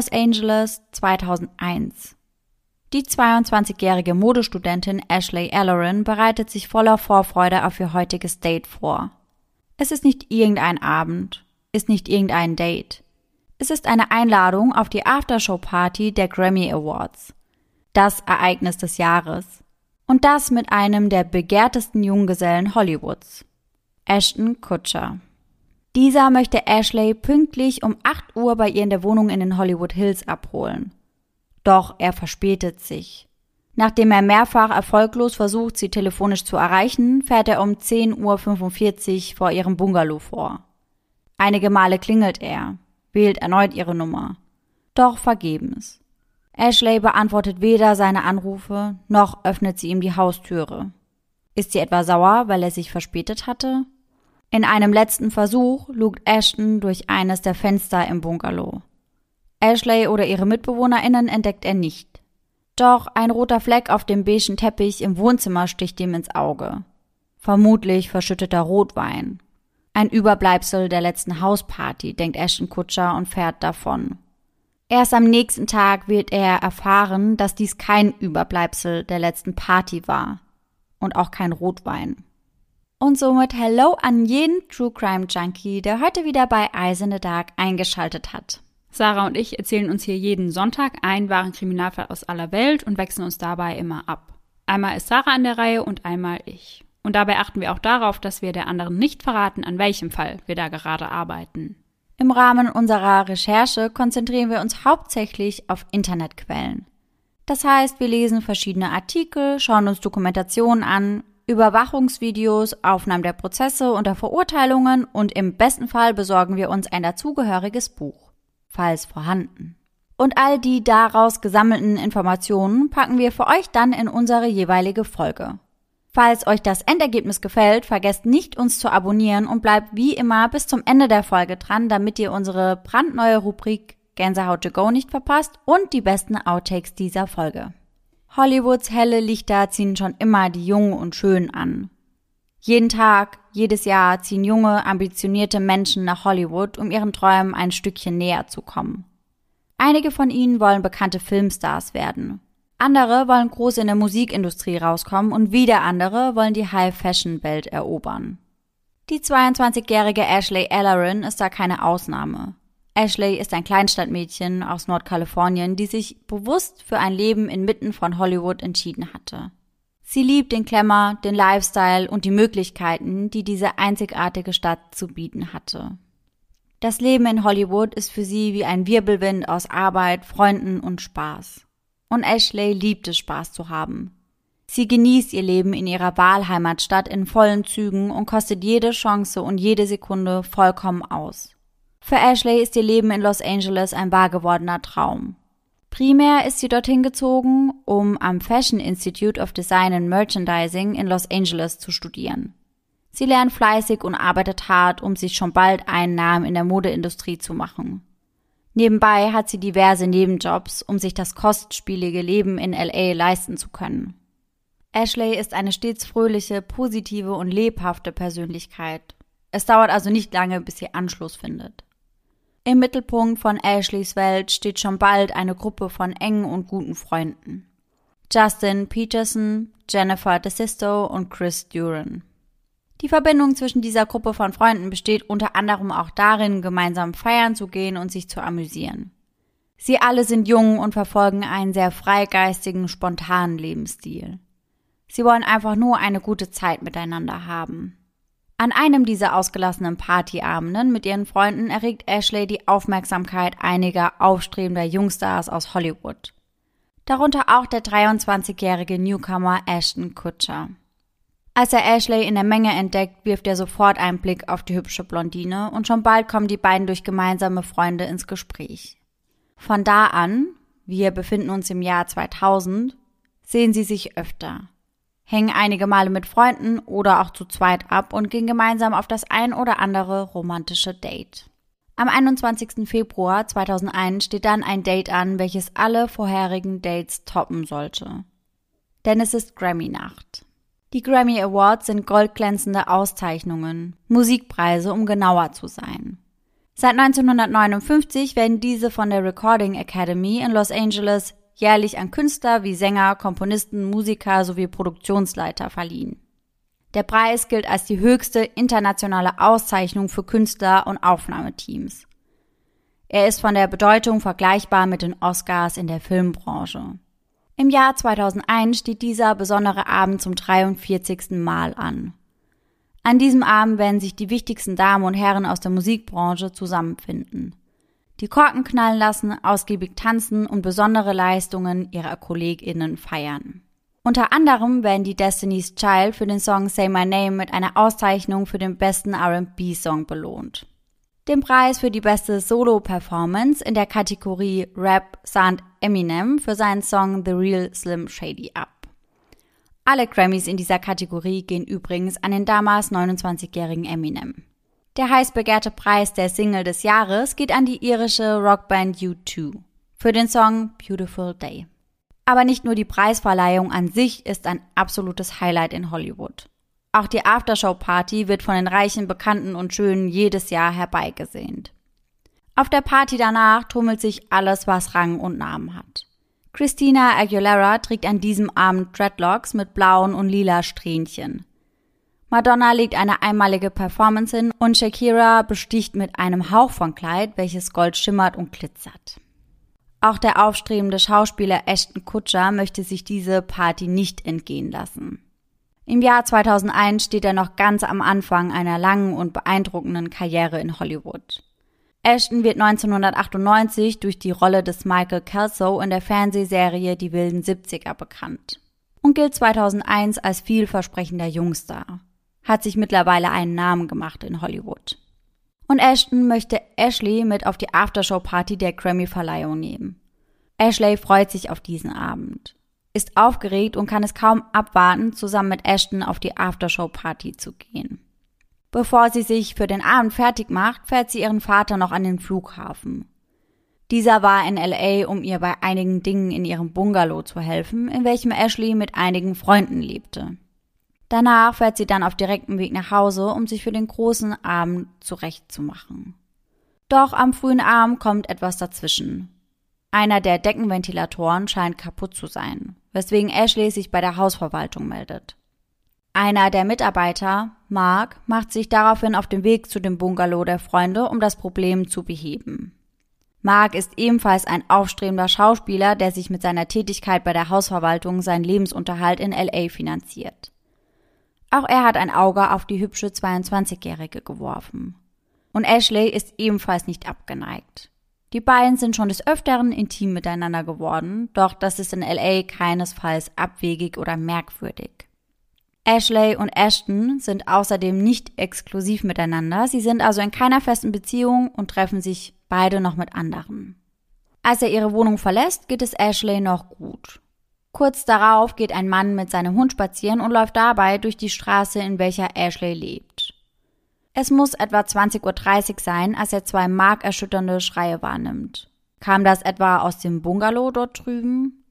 Los Angeles 2001. Die 22-jährige Modestudentin Ashley Ellerin bereitet sich voller Vorfreude auf ihr heutiges Date vor. Es ist nicht irgendein Abend, ist nicht irgendein Date. Es ist eine Einladung auf die Aftershow-Party der Grammy Awards. Das Ereignis des Jahres. Und das mit einem der begehrtesten Junggesellen Hollywoods. Ashton Kutcher. Dieser möchte Ashley pünktlich um 8 Uhr bei ihr in der Wohnung in den Hollywood Hills abholen. Doch er verspätet sich. Nachdem er mehrfach erfolglos versucht, sie telefonisch zu erreichen, fährt er um 10.45 Uhr vor ihrem Bungalow vor. Einige Male klingelt er, wählt erneut ihre Nummer. Doch vergebens. Ashley beantwortet weder seine Anrufe, noch öffnet sie ihm die Haustüre. Ist sie etwa sauer, weil er sich verspätet hatte? In einem letzten Versuch lugt Ashton durch eines der Fenster im Bungalow. Ashley oder ihre MitbewohnerInnen entdeckt er nicht. Doch ein roter Fleck auf dem beigen Teppich im Wohnzimmer sticht ihm ins Auge. Vermutlich verschütteter Rotwein. Ein Überbleibsel der letzten Hausparty, denkt Ashton Kutscher und fährt davon. Erst am nächsten Tag wird er erfahren, dass dies kein Überbleibsel der letzten Party war. Und auch kein Rotwein. Und somit Hello an jeden True Crime Junkie, der heute wieder bei Eyes in the Dark eingeschaltet hat. Sarah und ich erzählen uns hier jeden Sonntag einen wahren Kriminalfall aus aller Welt und wechseln uns dabei immer ab. Einmal ist Sarah an der Reihe und einmal ich. Und dabei achten wir auch darauf, dass wir der anderen nicht verraten, an welchem Fall wir da gerade arbeiten. Im Rahmen unserer Recherche konzentrieren wir uns hauptsächlich auf Internetquellen. Das heißt, wir lesen verschiedene Artikel, schauen uns Dokumentationen an, Überwachungsvideos, Aufnahmen der Prozesse und der Verurteilungen und im besten Fall besorgen wir uns ein dazugehöriges Buch, falls vorhanden. Und all die daraus gesammelten Informationen packen wir für euch dann in unsere jeweilige Folge. Falls euch das Endergebnis gefällt, vergesst nicht, uns zu abonnieren und bleibt wie immer bis zum Ende der Folge dran, damit ihr unsere brandneue Rubrik Gänsehaut to go nicht verpasst und die besten Outtakes dieser Folge. Hollywoods helle Lichter ziehen schon immer die Jungen und Schönen an. Jeden Tag, jedes Jahr ziehen junge, ambitionierte Menschen nach Hollywood, um ihren Träumen ein Stückchen näher zu kommen. Einige von ihnen wollen bekannte Filmstars werden. Andere wollen groß in der Musikindustrie rauskommen und wieder andere wollen die High-Fashion-Welt erobern. Die 22-jährige Ashley Ellerin ist da keine Ausnahme. Ashley ist ein Kleinstadtmädchen aus Nordkalifornien, die sich bewusst für ein Leben inmitten von Hollywood entschieden hatte. Sie liebt den Klemmer, den Lifestyle und die Möglichkeiten, die diese einzigartige Stadt zu bieten hatte. Das Leben in Hollywood ist für sie wie ein Wirbelwind aus Arbeit, Freunden und Spaß. Und Ashley liebt es, Spaß zu haben. Sie genießt ihr Leben in ihrer Wahlheimatstadt in vollen Zügen und kostet jede Chance und jede Sekunde vollkommen aus. Für Ashley ist ihr Leben in Los Angeles ein wahr gewordener Traum. Primär ist sie dorthin gezogen, um am Fashion Institute of Design and Merchandising in Los Angeles zu studieren. Sie lernt fleißig und arbeitet hart, um sich schon bald einen Namen in der Modeindustrie zu machen. Nebenbei hat sie diverse Nebenjobs, um sich das kostspielige Leben in LA leisten zu können. Ashley ist eine stets fröhliche, positive und lebhafte Persönlichkeit. Es dauert also nicht lange, bis sie Anschluss findet. Im Mittelpunkt von Ashleys Welt steht schon bald eine Gruppe von engen und guten Freunden. Justin Peterson, Jennifer DeSisto und Chris Duran. Die Verbindung zwischen dieser Gruppe von Freunden besteht unter anderem auch darin, gemeinsam feiern zu gehen und sich zu amüsieren. Sie alle sind jung und verfolgen einen sehr freigeistigen, spontanen Lebensstil. Sie wollen einfach nur eine gute Zeit miteinander haben. An einem dieser ausgelassenen Partyabenden mit ihren Freunden erregt Ashley die Aufmerksamkeit einiger aufstrebender Jungstars aus Hollywood. Darunter auch der 23-jährige Newcomer Ashton Kutcher. Als er Ashley in der Menge entdeckt, wirft er sofort einen Blick auf die hübsche Blondine und schon bald kommen die beiden durch gemeinsame Freunde ins Gespräch. Von da an, wir befinden uns im Jahr 2000, sehen sie sich öfter hängen einige Male mit Freunden oder auch zu zweit ab und gehen gemeinsam auf das ein oder andere romantische Date. Am 21. Februar 2001 steht dann ein Date an, welches alle vorherigen Dates toppen sollte. Denn es ist Grammy-Nacht. Die Grammy Awards sind goldglänzende Auszeichnungen, Musikpreise, um genauer zu sein. Seit 1959 werden diese von der Recording Academy in Los Angeles jährlich an Künstler wie Sänger, Komponisten, Musiker sowie Produktionsleiter verliehen. Der Preis gilt als die höchste internationale Auszeichnung für Künstler und Aufnahmeteams. Er ist von der Bedeutung vergleichbar mit den Oscars in der Filmbranche. Im Jahr 2001 steht dieser besondere Abend zum 43. Mal an. An diesem Abend werden sich die wichtigsten Damen und Herren aus der Musikbranche zusammenfinden. Die Korken knallen lassen, ausgiebig tanzen und besondere Leistungen ihrer KollegInnen feiern. Unter anderem werden die Destiny's Child für den Song Say My Name mit einer Auszeichnung für den besten R&B-Song belohnt. Den Preis für die beste Solo-Performance in der Kategorie Rap sahnt Eminem für seinen Song The Real Slim Shady ab. Alle Grammys in dieser Kategorie gehen übrigens an den damals 29-jährigen Eminem. Der heiß begehrte Preis der Single des Jahres geht an die irische Rockband U2 für den Song Beautiful Day. Aber nicht nur die Preisverleihung an sich ist ein absolutes Highlight in Hollywood. Auch die Aftershow-Party wird von den reichen Bekannten und Schönen jedes Jahr herbeigesehnt. Auf der Party danach tummelt sich alles, was Rang und Namen hat. Christina Aguilera trägt an diesem Abend Dreadlocks mit blauen und lila Strähnchen. Madonna legt eine einmalige Performance hin und Shakira besticht mit einem Hauch von Kleid, welches gold schimmert und glitzert. Auch der aufstrebende Schauspieler Ashton Kutcher möchte sich diese Party nicht entgehen lassen. Im Jahr 2001 steht er noch ganz am Anfang einer langen und beeindruckenden Karriere in Hollywood. Ashton wird 1998 durch die Rolle des Michael Kelso in der Fernsehserie Die wilden 70er bekannt und gilt 2001 als vielversprechender Jungstar hat sich mittlerweile einen Namen gemacht in Hollywood. Und Ashton möchte Ashley mit auf die Aftershow-Party der Grammy-Verleihung nehmen. Ashley freut sich auf diesen Abend, ist aufgeregt und kann es kaum abwarten, zusammen mit Ashton auf die Aftershow-Party zu gehen. Bevor sie sich für den Abend fertig macht, fährt sie ihren Vater noch an den Flughafen. Dieser war in LA, um ihr bei einigen Dingen in ihrem Bungalow zu helfen, in welchem Ashley mit einigen Freunden lebte. Danach fährt sie dann auf direktem Weg nach Hause, um sich für den großen Abend zurechtzumachen. Doch am frühen Abend kommt etwas dazwischen. Einer der Deckenventilatoren scheint kaputt zu sein, weswegen Ashley sich bei der Hausverwaltung meldet. Einer der Mitarbeiter, Mark, macht sich daraufhin auf den Weg zu dem Bungalow der Freunde, um das Problem zu beheben. Mark ist ebenfalls ein aufstrebender Schauspieler, der sich mit seiner Tätigkeit bei der Hausverwaltung seinen Lebensunterhalt in LA finanziert. Auch er hat ein Auge auf die hübsche 22-Jährige geworfen. Und Ashley ist ebenfalls nicht abgeneigt. Die beiden sind schon des Öfteren intim miteinander geworden, doch das ist in LA keinesfalls abwegig oder merkwürdig. Ashley und Ashton sind außerdem nicht exklusiv miteinander, sie sind also in keiner festen Beziehung und treffen sich beide noch mit anderen. Als er ihre Wohnung verlässt, geht es Ashley noch gut. Kurz darauf geht ein Mann mit seinem Hund spazieren und läuft dabei durch die Straße, in welcher Ashley lebt. Es muss etwa 20.30 Uhr sein, als er zwei markerschütternde Schreie wahrnimmt. Kam das etwa aus dem Bungalow dort drüben?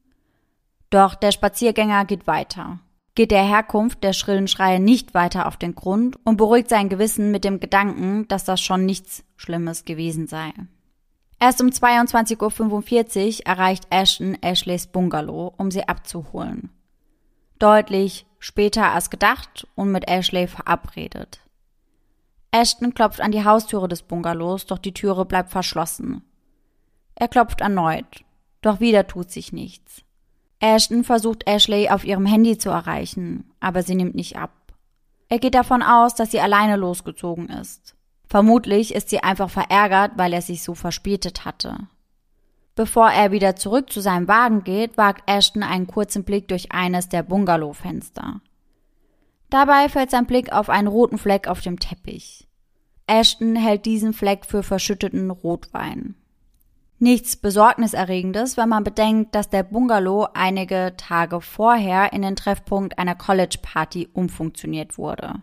Doch der Spaziergänger geht weiter, geht der Herkunft der schrillen Schreie nicht weiter auf den Grund und beruhigt sein Gewissen mit dem Gedanken, dass das schon nichts Schlimmes gewesen sei. Erst um 22.45 Uhr erreicht Ashton Ashleys Bungalow, um sie abzuholen. Deutlich später als gedacht und mit Ashley verabredet. Ashton klopft an die Haustüre des Bungalows, doch die Türe bleibt verschlossen. Er klopft erneut, doch wieder tut sich nichts. Ashton versucht Ashley auf ihrem Handy zu erreichen, aber sie nimmt nicht ab. Er geht davon aus, dass sie alleine losgezogen ist. Vermutlich ist sie einfach verärgert, weil er sich so verspätet hatte. Bevor er wieder zurück zu seinem Wagen geht, wagt Ashton einen kurzen Blick durch eines der Bungalowfenster. Dabei fällt sein Blick auf einen roten Fleck auf dem Teppich. Ashton hält diesen Fleck für verschütteten Rotwein. Nichts Besorgniserregendes, wenn man bedenkt, dass der Bungalow einige Tage vorher in den Treffpunkt einer College-Party umfunktioniert wurde.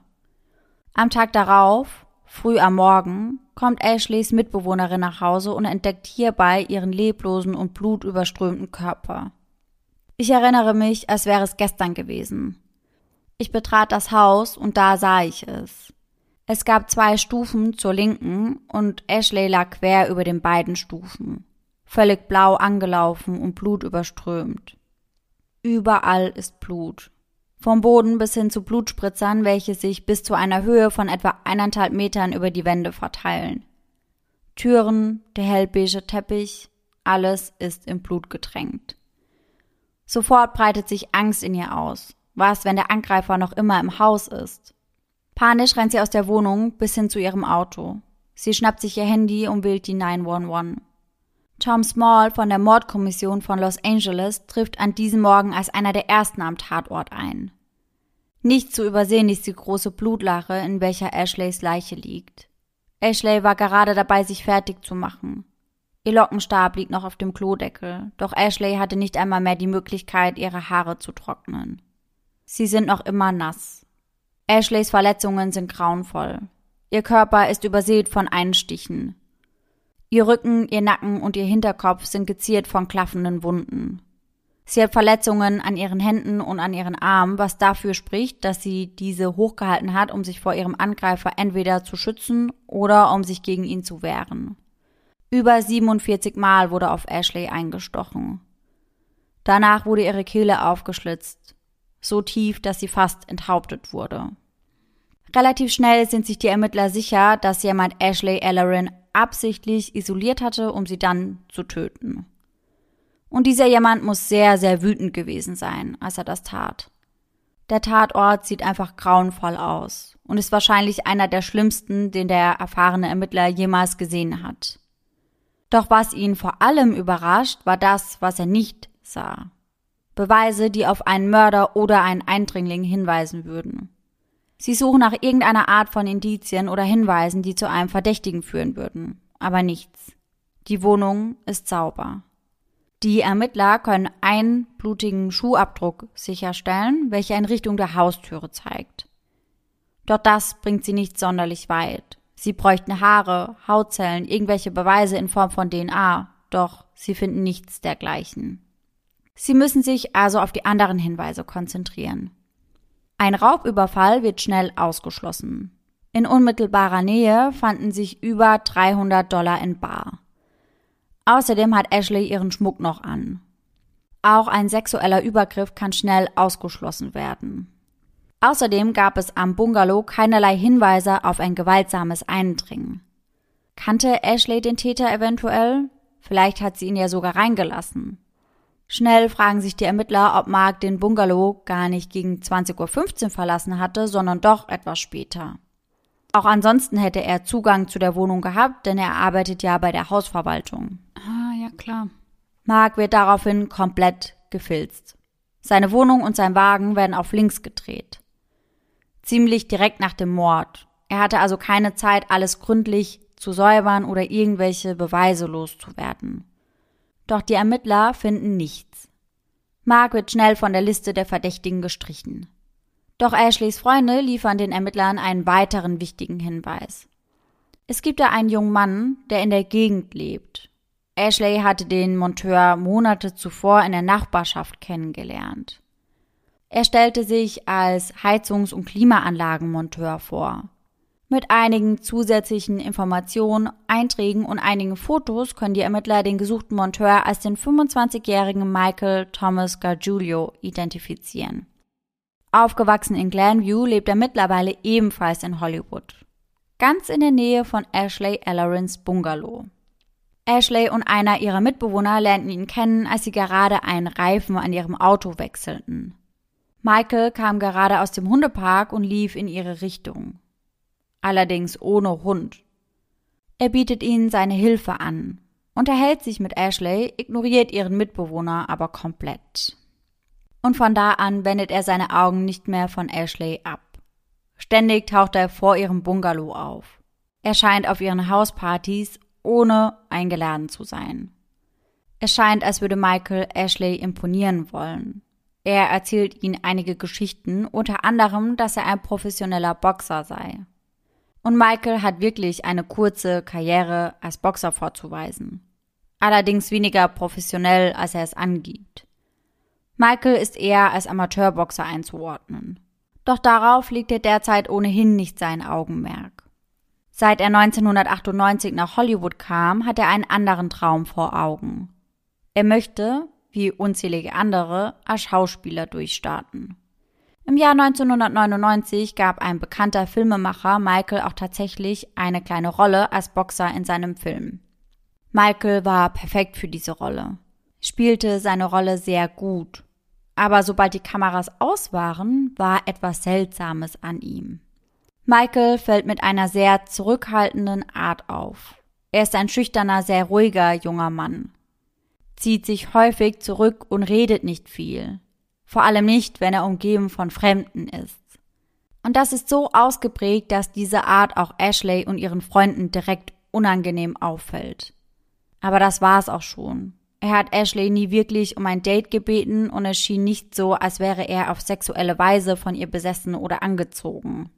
Am Tag darauf Früh am Morgen kommt Ashleys Mitbewohnerin nach Hause und entdeckt hierbei ihren leblosen und blutüberströmten Körper. Ich erinnere mich, als wäre es gestern gewesen. Ich betrat das Haus und da sah ich es. Es gab zwei Stufen zur Linken und Ashley lag quer über den beiden Stufen, völlig blau angelaufen und blutüberströmt. Überall ist Blut. Vom Boden bis hin zu Blutspritzern, welche sich bis zu einer Höhe von etwa eineinhalb Metern über die Wände verteilen. Türen, der hellbeige Teppich, alles ist im Blut getränkt. Sofort breitet sich Angst in ihr aus. Was, wenn der Angreifer noch immer im Haus ist? Panisch rennt sie aus der Wohnung bis hin zu ihrem Auto. Sie schnappt sich ihr Handy und wählt die 911. Tom Small von der Mordkommission von Los Angeles trifft an diesem Morgen als einer der ersten am Tatort ein. Nicht zu übersehen ist die große Blutlache, in welcher Ashleys Leiche liegt. Ashley war gerade dabei, sich fertig zu machen. Ihr Lockenstab liegt noch auf dem Klodeckel, doch Ashley hatte nicht einmal mehr die Möglichkeit, ihre Haare zu trocknen. Sie sind noch immer nass. Ashleys Verletzungen sind grauenvoll. Ihr Körper ist übersät von Einstichen. Ihr Rücken, ihr Nacken und ihr Hinterkopf sind geziert von klaffenden Wunden. Sie hat Verletzungen an ihren Händen und an ihren Armen, was dafür spricht, dass sie diese hochgehalten hat, um sich vor ihrem Angreifer entweder zu schützen oder um sich gegen ihn zu wehren. Über 47 Mal wurde auf Ashley eingestochen. Danach wurde ihre Kehle aufgeschlitzt so tief, dass sie fast enthauptet wurde. Relativ schnell sind sich die Ermittler sicher, dass jemand Ashley Ellerin absichtlich isoliert hatte, um sie dann zu töten. Und dieser jemand muss sehr, sehr wütend gewesen sein, als er das tat. Der Tatort sieht einfach grauenvoll aus und ist wahrscheinlich einer der schlimmsten, den der erfahrene Ermittler jemals gesehen hat. Doch was ihn vor allem überrascht, war das, was er nicht sah. Beweise, die auf einen Mörder oder einen Eindringling hinweisen würden. Sie suchen nach irgendeiner Art von Indizien oder Hinweisen, die zu einem Verdächtigen führen würden, aber nichts. Die Wohnung ist sauber. Die Ermittler können einen blutigen Schuhabdruck sicherstellen, welcher in Richtung der Haustüre zeigt. Doch das bringt sie nicht sonderlich weit. Sie bräuchten Haare, Hautzellen, irgendwelche Beweise in Form von DNA, doch sie finden nichts dergleichen. Sie müssen sich also auf die anderen Hinweise konzentrieren. Ein Raubüberfall wird schnell ausgeschlossen. In unmittelbarer Nähe fanden sich über 300 Dollar in Bar. Außerdem hat Ashley ihren Schmuck noch an. Auch ein sexueller Übergriff kann schnell ausgeschlossen werden. Außerdem gab es am Bungalow keinerlei Hinweise auf ein gewaltsames Eindringen. Kannte Ashley den Täter eventuell? Vielleicht hat sie ihn ja sogar reingelassen. Schnell fragen sich die Ermittler, ob Mark den Bungalow gar nicht gegen 20.15 Uhr verlassen hatte, sondern doch etwas später. Auch ansonsten hätte er Zugang zu der Wohnung gehabt, denn er arbeitet ja bei der Hausverwaltung. Ah, ja klar. Mark wird daraufhin komplett gefilzt. Seine Wohnung und sein Wagen werden auf links gedreht. Ziemlich direkt nach dem Mord. Er hatte also keine Zeit, alles gründlich zu säubern oder irgendwelche Beweise loszuwerden. Doch die Ermittler finden nichts. Mark wird schnell von der Liste der Verdächtigen gestrichen. Doch Ashleys Freunde liefern den Ermittlern einen weiteren wichtigen Hinweis. Es gibt da einen jungen Mann, der in der Gegend lebt. Ashley hatte den Monteur Monate zuvor in der Nachbarschaft kennengelernt. Er stellte sich als Heizungs- und Klimaanlagenmonteur vor. Mit einigen zusätzlichen Informationen, Einträgen und einigen Fotos können die Ermittler den gesuchten Monteur als den 25-jährigen Michael Thomas Gargiulio identifizieren. Aufgewachsen in Glenview lebt er mittlerweile ebenfalls in Hollywood. Ganz in der Nähe von Ashley Ellerins Bungalow. Ashley und einer ihrer Mitbewohner lernten ihn kennen, als sie gerade einen Reifen an ihrem Auto wechselten. Michael kam gerade aus dem Hundepark und lief in ihre Richtung allerdings ohne Hund. Er bietet ihnen seine Hilfe an, unterhält sich mit Ashley, ignoriert ihren Mitbewohner aber komplett. Und von da an wendet er seine Augen nicht mehr von Ashley ab. Ständig taucht er vor ihrem Bungalow auf. Er scheint auf ihren Hauspartys, ohne eingeladen zu sein. Es scheint, als würde Michael Ashley imponieren wollen. Er erzählt ihnen einige Geschichten, unter anderem, dass er ein professioneller Boxer sei. Und Michael hat wirklich eine kurze Karriere als Boxer vorzuweisen. Allerdings weniger professionell, als er es angibt. Michael ist eher als Amateurboxer einzuordnen. Doch darauf liegt er derzeit ohnehin nicht sein Augenmerk. Seit er 1998 nach Hollywood kam, hat er einen anderen Traum vor Augen. Er möchte, wie unzählige andere, als Schauspieler durchstarten. Im Jahr 1999 gab ein bekannter Filmemacher Michael auch tatsächlich eine kleine Rolle als Boxer in seinem Film. Michael war perfekt für diese Rolle, spielte seine Rolle sehr gut. Aber sobald die Kameras aus waren, war etwas Seltsames an ihm. Michael fällt mit einer sehr zurückhaltenden Art auf. Er ist ein schüchterner, sehr ruhiger junger Mann, zieht sich häufig zurück und redet nicht viel vor allem nicht, wenn er umgeben von Fremden ist. Und das ist so ausgeprägt, dass diese Art auch Ashley und ihren Freunden direkt unangenehm auffällt. Aber das war's auch schon. Er hat Ashley nie wirklich um ein Date gebeten und es schien nicht so, als wäre er auf sexuelle Weise von ihr besessen oder angezogen.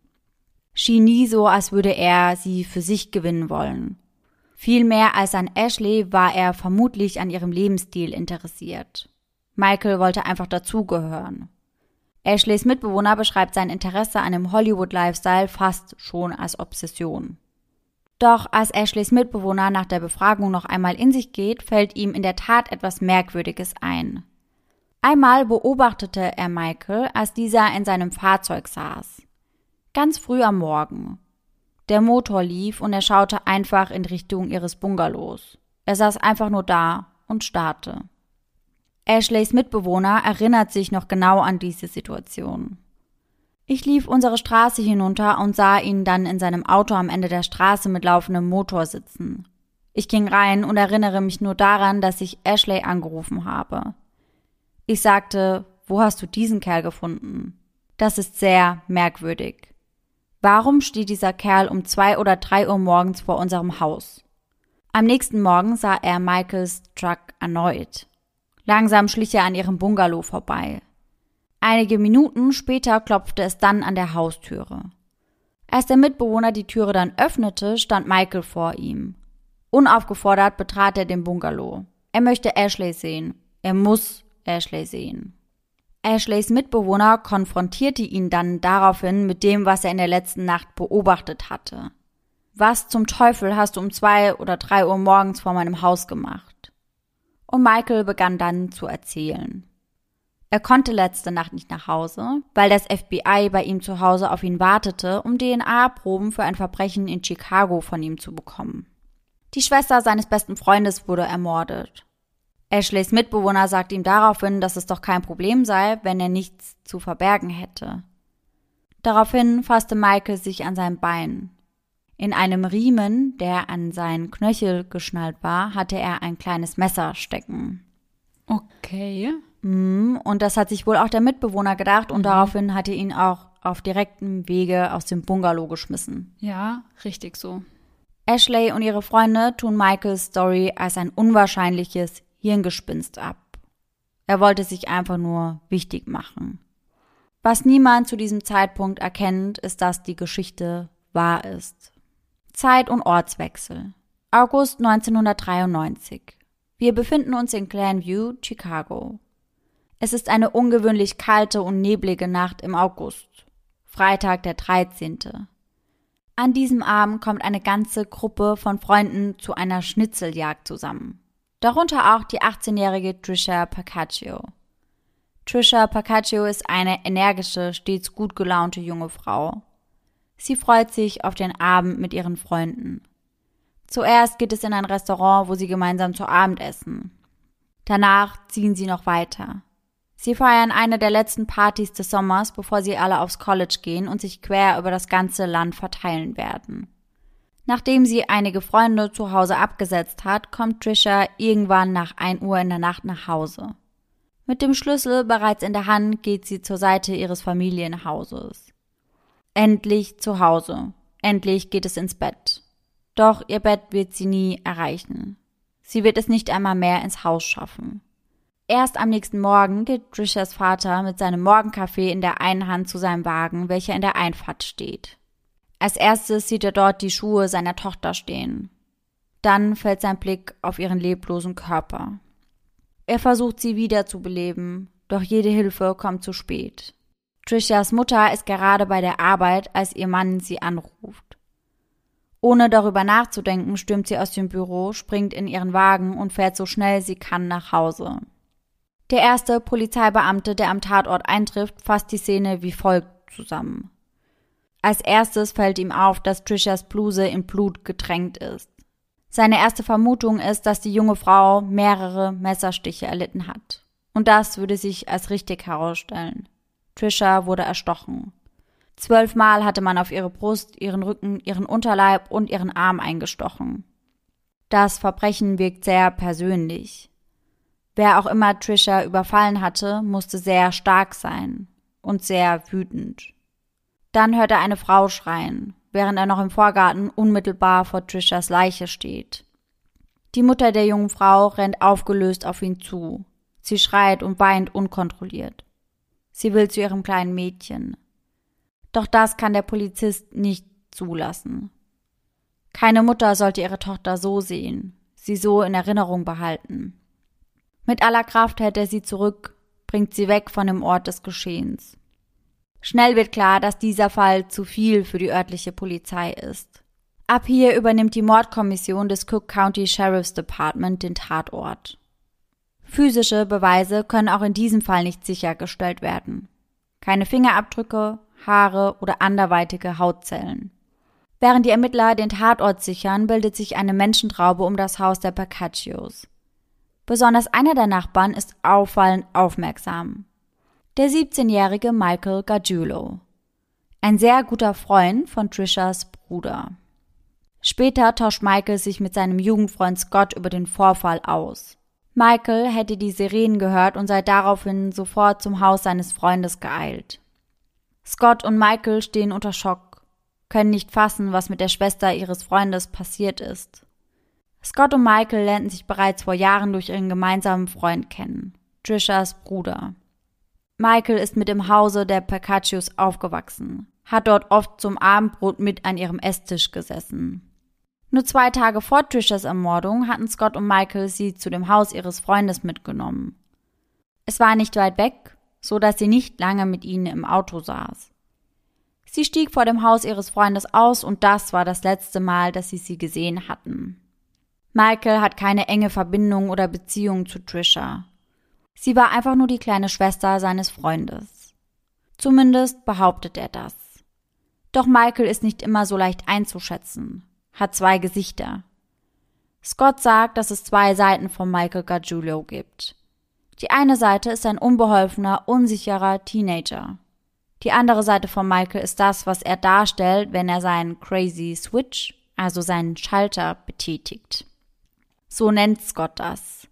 Schien nie so, als würde er sie für sich gewinnen wollen. Viel mehr als an Ashley war er vermutlich an ihrem Lebensstil interessiert. Michael wollte einfach dazugehören. Ashleys Mitbewohner beschreibt sein Interesse an dem Hollywood-Lifestyle fast schon als Obsession. Doch als Ashleys Mitbewohner nach der Befragung noch einmal in sich geht, fällt ihm in der Tat etwas Merkwürdiges ein. Einmal beobachtete er Michael, als dieser in seinem Fahrzeug saß. Ganz früh am Morgen. Der Motor lief und er schaute einfach in Richtung ihres Bungalows. Er saß einfach nur da und starrte. Ashleys Mitbewohner erinnert sich noch genau an diese Situation. Ich lief unsere Straße hinunter und sah ihn dann in seinem Auto am Ende der Straße mit laufendem Motor sitzen. Ich ging rein und erinnere mich nur daran, dass ich Ashley angerufen habe. Ich sagte, wo hast du diesen Kerl gefunden? Das ist sehr merkwürdig. Warum steht dieser Kerl um zwei oder drei Uhr morgens vor unserem Haus? Am nächsten Morgen sah er Michaels Truck erneut. Langsam schlich er an ihrem Bungalow vorbei. Einige Minuten später klopfte es dann an der Haustüre. Als der Mitbewohner die Türe dann öffnete, stand Michael vor ihm. Unaufgefordert betrat er den Bungalow. Er möchte Ashley sehen. Er muss Ashley sehen. Ashleys Mitbewohner konfrontierte ihn dann daraufhin mit dem, was er in der letzten Nacht beobachtet hatte. Was zum Teufel hast du um zwei oder drei Uhr morgens vor meinem Haus gemacht? und Michael begann dann zu erzählen. Er konnte letzte Nacht nicht nach Hause, weil das FBI bei ihm zu Hause auf ihn wartete, um DNA-Proben für ein Verbrechen in Chicago von ihm zu bekommen. Die Schwester seines besten Freundes wurde ermordet. Ashleys Mitbewohner sagte ihm daraufhin, dass es doch kein Problem sei, wenn er nichts zu verbergen hätte. Daraufhin fasste Michael sich an sein Bein. In einem Riemen, der an seinen Knöchel geschnallt war, hatte er ein kleines Messer stecken. Okay. Mm, und das hat sich wohl auch der Mitbewohner gedacht und mhm. daraufhin hat er ihn auch auf direktem Wege aus dem Bungalow geschmissen. Ja, richtig so. Ashley und ihre Freunde tun Michaels Story als ein unwahrscheinliches Hirngespinst ab. Er wollte sich einfach nur wichtig machen. Was niemand zu diesem Zeitpunkt erkennt, ist, dass die Geschichte wahr ist. Zeit- und Ortswechsel. August 1993. Wir befinden uns in Glenview, Chicago. Es ist eine ungewöhnlich kalte und neblige Nacht im August. Freitag der 13. An diesem Abend kommt eine ganze Gruppe von Freunden zu einer Schnitzeljagd zusammen. Darunter auch die 18-jährige Trisha Pacaccio. Trisha Pacaccio ist eine energische, stets gut gelaunte junge Frau. Sie freut sich auf den Abend mit ihren Freunden. Zuerst geht es in ein Restaurant, wo sie gemeinsam zu Abend essen. Danach ziehen sie noch weiter. Sie feiern eine der letzten Partys des Sommers, bevor sie alle aufs College gehen und sich quer über das ganze Land verteilen werden. Nachdem sie einige Freunde zu Hause abgesetzt hat, kommt Trisha irgendwann nach 1 Uhr in der Nacht nach Hause. Mit dem Schlüssel bereits in der Hand geht sie zur Seite ihres Familienhauses. Endlich zu Hause. Endlich geht es ins Bett. Doch ihr Bett wird sie nie erreichen. Sie wird es nicht einmal mehr ins Haus schaffen. Erst am nächsten Morgen geht Trishas Vater mit seinem Morgenkaffee in der einen Hand zu seinem Wagen, welcher in der Einfahrt steht. Als erstes sieht er dort die Schuhe seiner Tochter stehen. Dann fällt sein Blick auf ihren leblosen Körper. Er versucht sie wieder zu beleben, doch jede Hilfe kommt zu spät. Trishas Mutter ist gerade bei der Arbeit, als ihr Mann sie anruft. Ohne darüber nachzudenken, stürmt sie aus dem Büro, springt in ihren Wagen und fährt so schnell sie kann nach Hause. Der erste Polizeibeamte, der am Tatort eintrifft, fasst die Szene wie folgt zusammen. Als erstes fällt ihm auf, dass Trishas Bluse in Blut getränkt ist. Seine erste Vermutung ist, dass die junge Frau mehrere Messerstiche erlitten hat. Und das würde sich als richtig herausstellen. Trisha wurde erstochen. Zwölfmal hatte man auf ihre Brust, ihren Rücken, ihren Unterleib und ihren Arm eingestochen. Das Verbrechen wirkt sehr persönlich. Wer auch immer Trisha überfallen hatte, musste sehr stark sein und sehr wütend. Dann hört er eine Frau schreien, während er noch im Vorgarten unmittelbar vor Trishas Leiche steht. Die Mutter der jungen Frau rennt aufgelöst auf ihn zu. Sie schreit und weint unkontrolliert. Sie will zu ihrem kleinen Mädchen. Doch das kann der Polizist nicht zulassen. Keine Mutter sollte ihre Tochter so sehen, sie so in Erinnerung behalten. Mit aller Kraft hält er sie zurück, bringt sie weg von dem Ort des Geschehens. Schnell wird klar, dass dieser Fall zu viel für die örtliche Polizei ist. Ab hier übernimmt die Mordkommission des Cook County Sheriff's Department den Tatort. Physische Beweise können auch in diesem Fall nicht sichergestellt werden. Keine Fingerabdrücke, Haare oder anderweitige Hautzellen. Während die Ermittler den Tatort sichern, bildet sich eine Menschentraube um das Haus der Percaccios. Besonders einer der Nachbarn ist auffallend aufmerksam. Der 17-jährige Michael Gargiulo. Ein sehr guter Freund von Trishas Bruder. Später tauscht Michael sich mit seinem Jugendfreund Scott über den Vorfall aus. Michael hätte die Sirenen gehört und sei daraufhin sofort zum Haus seines Freundes geeilt. Scott und Michael stehen unter Schock, können nicht fassen, was mit der Schwester ihres Freundes passiert ist. Scott und Michael lernten sich bereits vor Jahren durch ihren gemeinsamen Freund kennen, Trishas Bruder. Michael ist mit im Hause der Percaccios aufgewachsen, hat dort oft zum Abendbrot mit an ihrem Esstisch gesessen. Nur zwei Tage vor Trishas Ermordung hatten Scott und Michael sie zu dem Haus ihres Freundes mitgenommen. Es war nicht weit weg, so dass sie nicht lange mit ihnen im Auto saß. Sie stieg vor dem Haus ihres Freundes aus und das war das letzte Mal, dass sie sie gesehen hatten. Michael hat keine enge Verbindung oder Beziehung zu Trisha. Sie war einfach nur die kleine Schwester seines Freundes. Zumindest behauptet er das. Doch Michael ist nicht immer so leicht einzuschätzen hat zwei Gesichter. Scott sagt, dass es zwei Seiten von Michael Gargiulo gibt. Die eine Seite ist ein unbeholfener, unsicherer Teenager. Die andere Seite von Michael ist das, was er darstellt, wenn er seinen Crazy Switch, also seinen Schalter, betätigt. So nennt Scott das.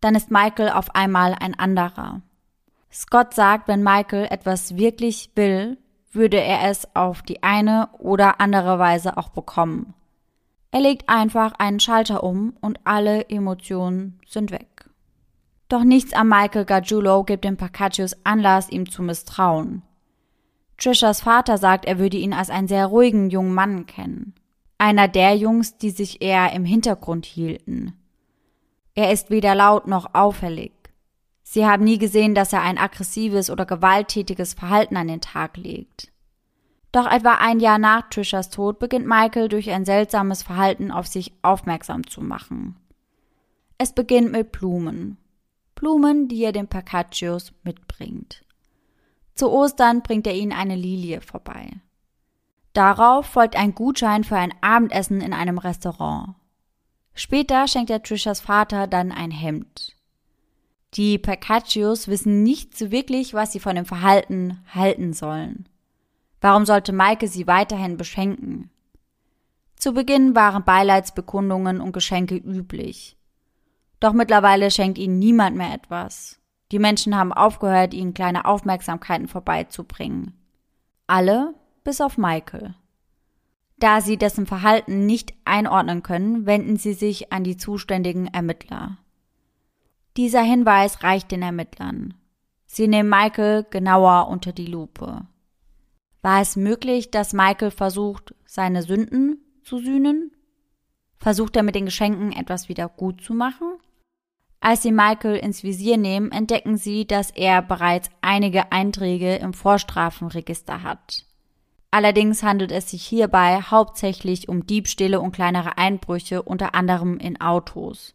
Dann ist Michael auf einmal ein anderer. Scott sagt, wenn Michael etwas wirklich will, würde er es auf die eine oder andere Weise auch bekommen. Er legt einfach einen Schalter um und alle Emotionen sind weg. Doch nichts am Michael Gargiulo gibt den Pacaccios Anlass, ihm zu misstrauen. Trishas Vater sagt, er würde ihn als einen sehr ruhigen jungen Mann kennen. Einer der Jungs, die sich eher im Hintergrund hielten. Er ist weder laut noch auffällig. Sie haben nie gesehen, dass er ein aggressives oder gewalttätiges Verhalten an den Tag legt. Doch etwa ein Jahr nach Trishas Tod beginnt Michael durch ein seltsames Verhalten auf sich aufmerksam zu machen. Es beginnt mit Blumen. Blumen, die er den Percaccios mitbringt. Zu Ostern bringt er ihnen eine Lilie vorbei. Darauf folgt ein Gutschein für ein Abendessen in einem Restaurant. Später schenkt er Trishas Vater dann ein Hemd. Die Percaccios wissen nicht so wirklich, was sie von dem Verhalten halten sollen. Warum sollte Maike sie weiterhin beschenken? Zu Beginn waren Beileidsbekundungen und Geschenke üblich. Doch mittlerweile schenkt ihnen niemand mehr etwas. Die Menschen haben aufgehört, ihnen kleine Aufmerksamkeiten vorbeizubringen. Alle bis auf Michael. Da sie dessen Verhalten nicht einordnen können, wenden sie sich an die zuständigen Ermittler. Dieser Hinweis reicht den Ermittlern. Sie nehmen Michael genauer unter die Lupe. War es möglich, dass Michael versucht, seine Sünden zu sühnen? Versucht er mit den Geschenken etwas wieder gut zu machen? Als sie Michael ins Visier nehmen, entdecken sie, dass er bereits einige Einträge im Vorstrafenregister hat. Allerdings handelt es sich hierbei hauptsächlich um Diebstähle und kleinere Einbrüche, unter anderem in Autos.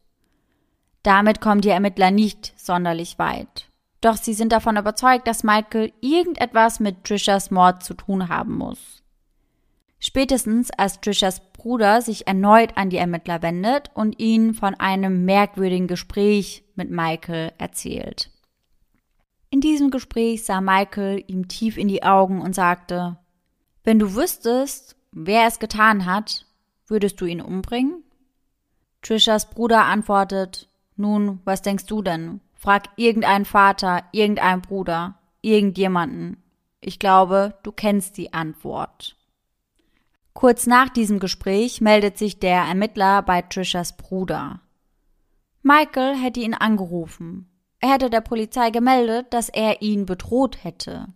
Damit kommen die Ermittler nicht sonderlich weit. Doch sie sind davon überzeugt, dass Michael irgendetwas mit Trishas Mord zu tun haben muss. Spätestens als Trishas Bruder sich erneut an die Ermittler wendet und ihnen von einem merkwürdigen Gespräch mit Michael erzählt. In diesem Gespräch sah Michael ihm tief in die Augen und sagte, wenn du wüsstest, wer es getan hat, würdest du ihn umbringen? Trishas Bruder antwortet, nun, was denkst du denn? Frag irgendeinen Vater, irgendeinen Bruder, irgendjemanden. Ich glaube, du kennst die Antwort. Kurz nach diesem Gespräch meldet sich der Ermittler bei Trishas Bruder. Michael hätte ihn angerufen. Er hätte der Polizei gemeldet, dass er ihn bedroht hätte.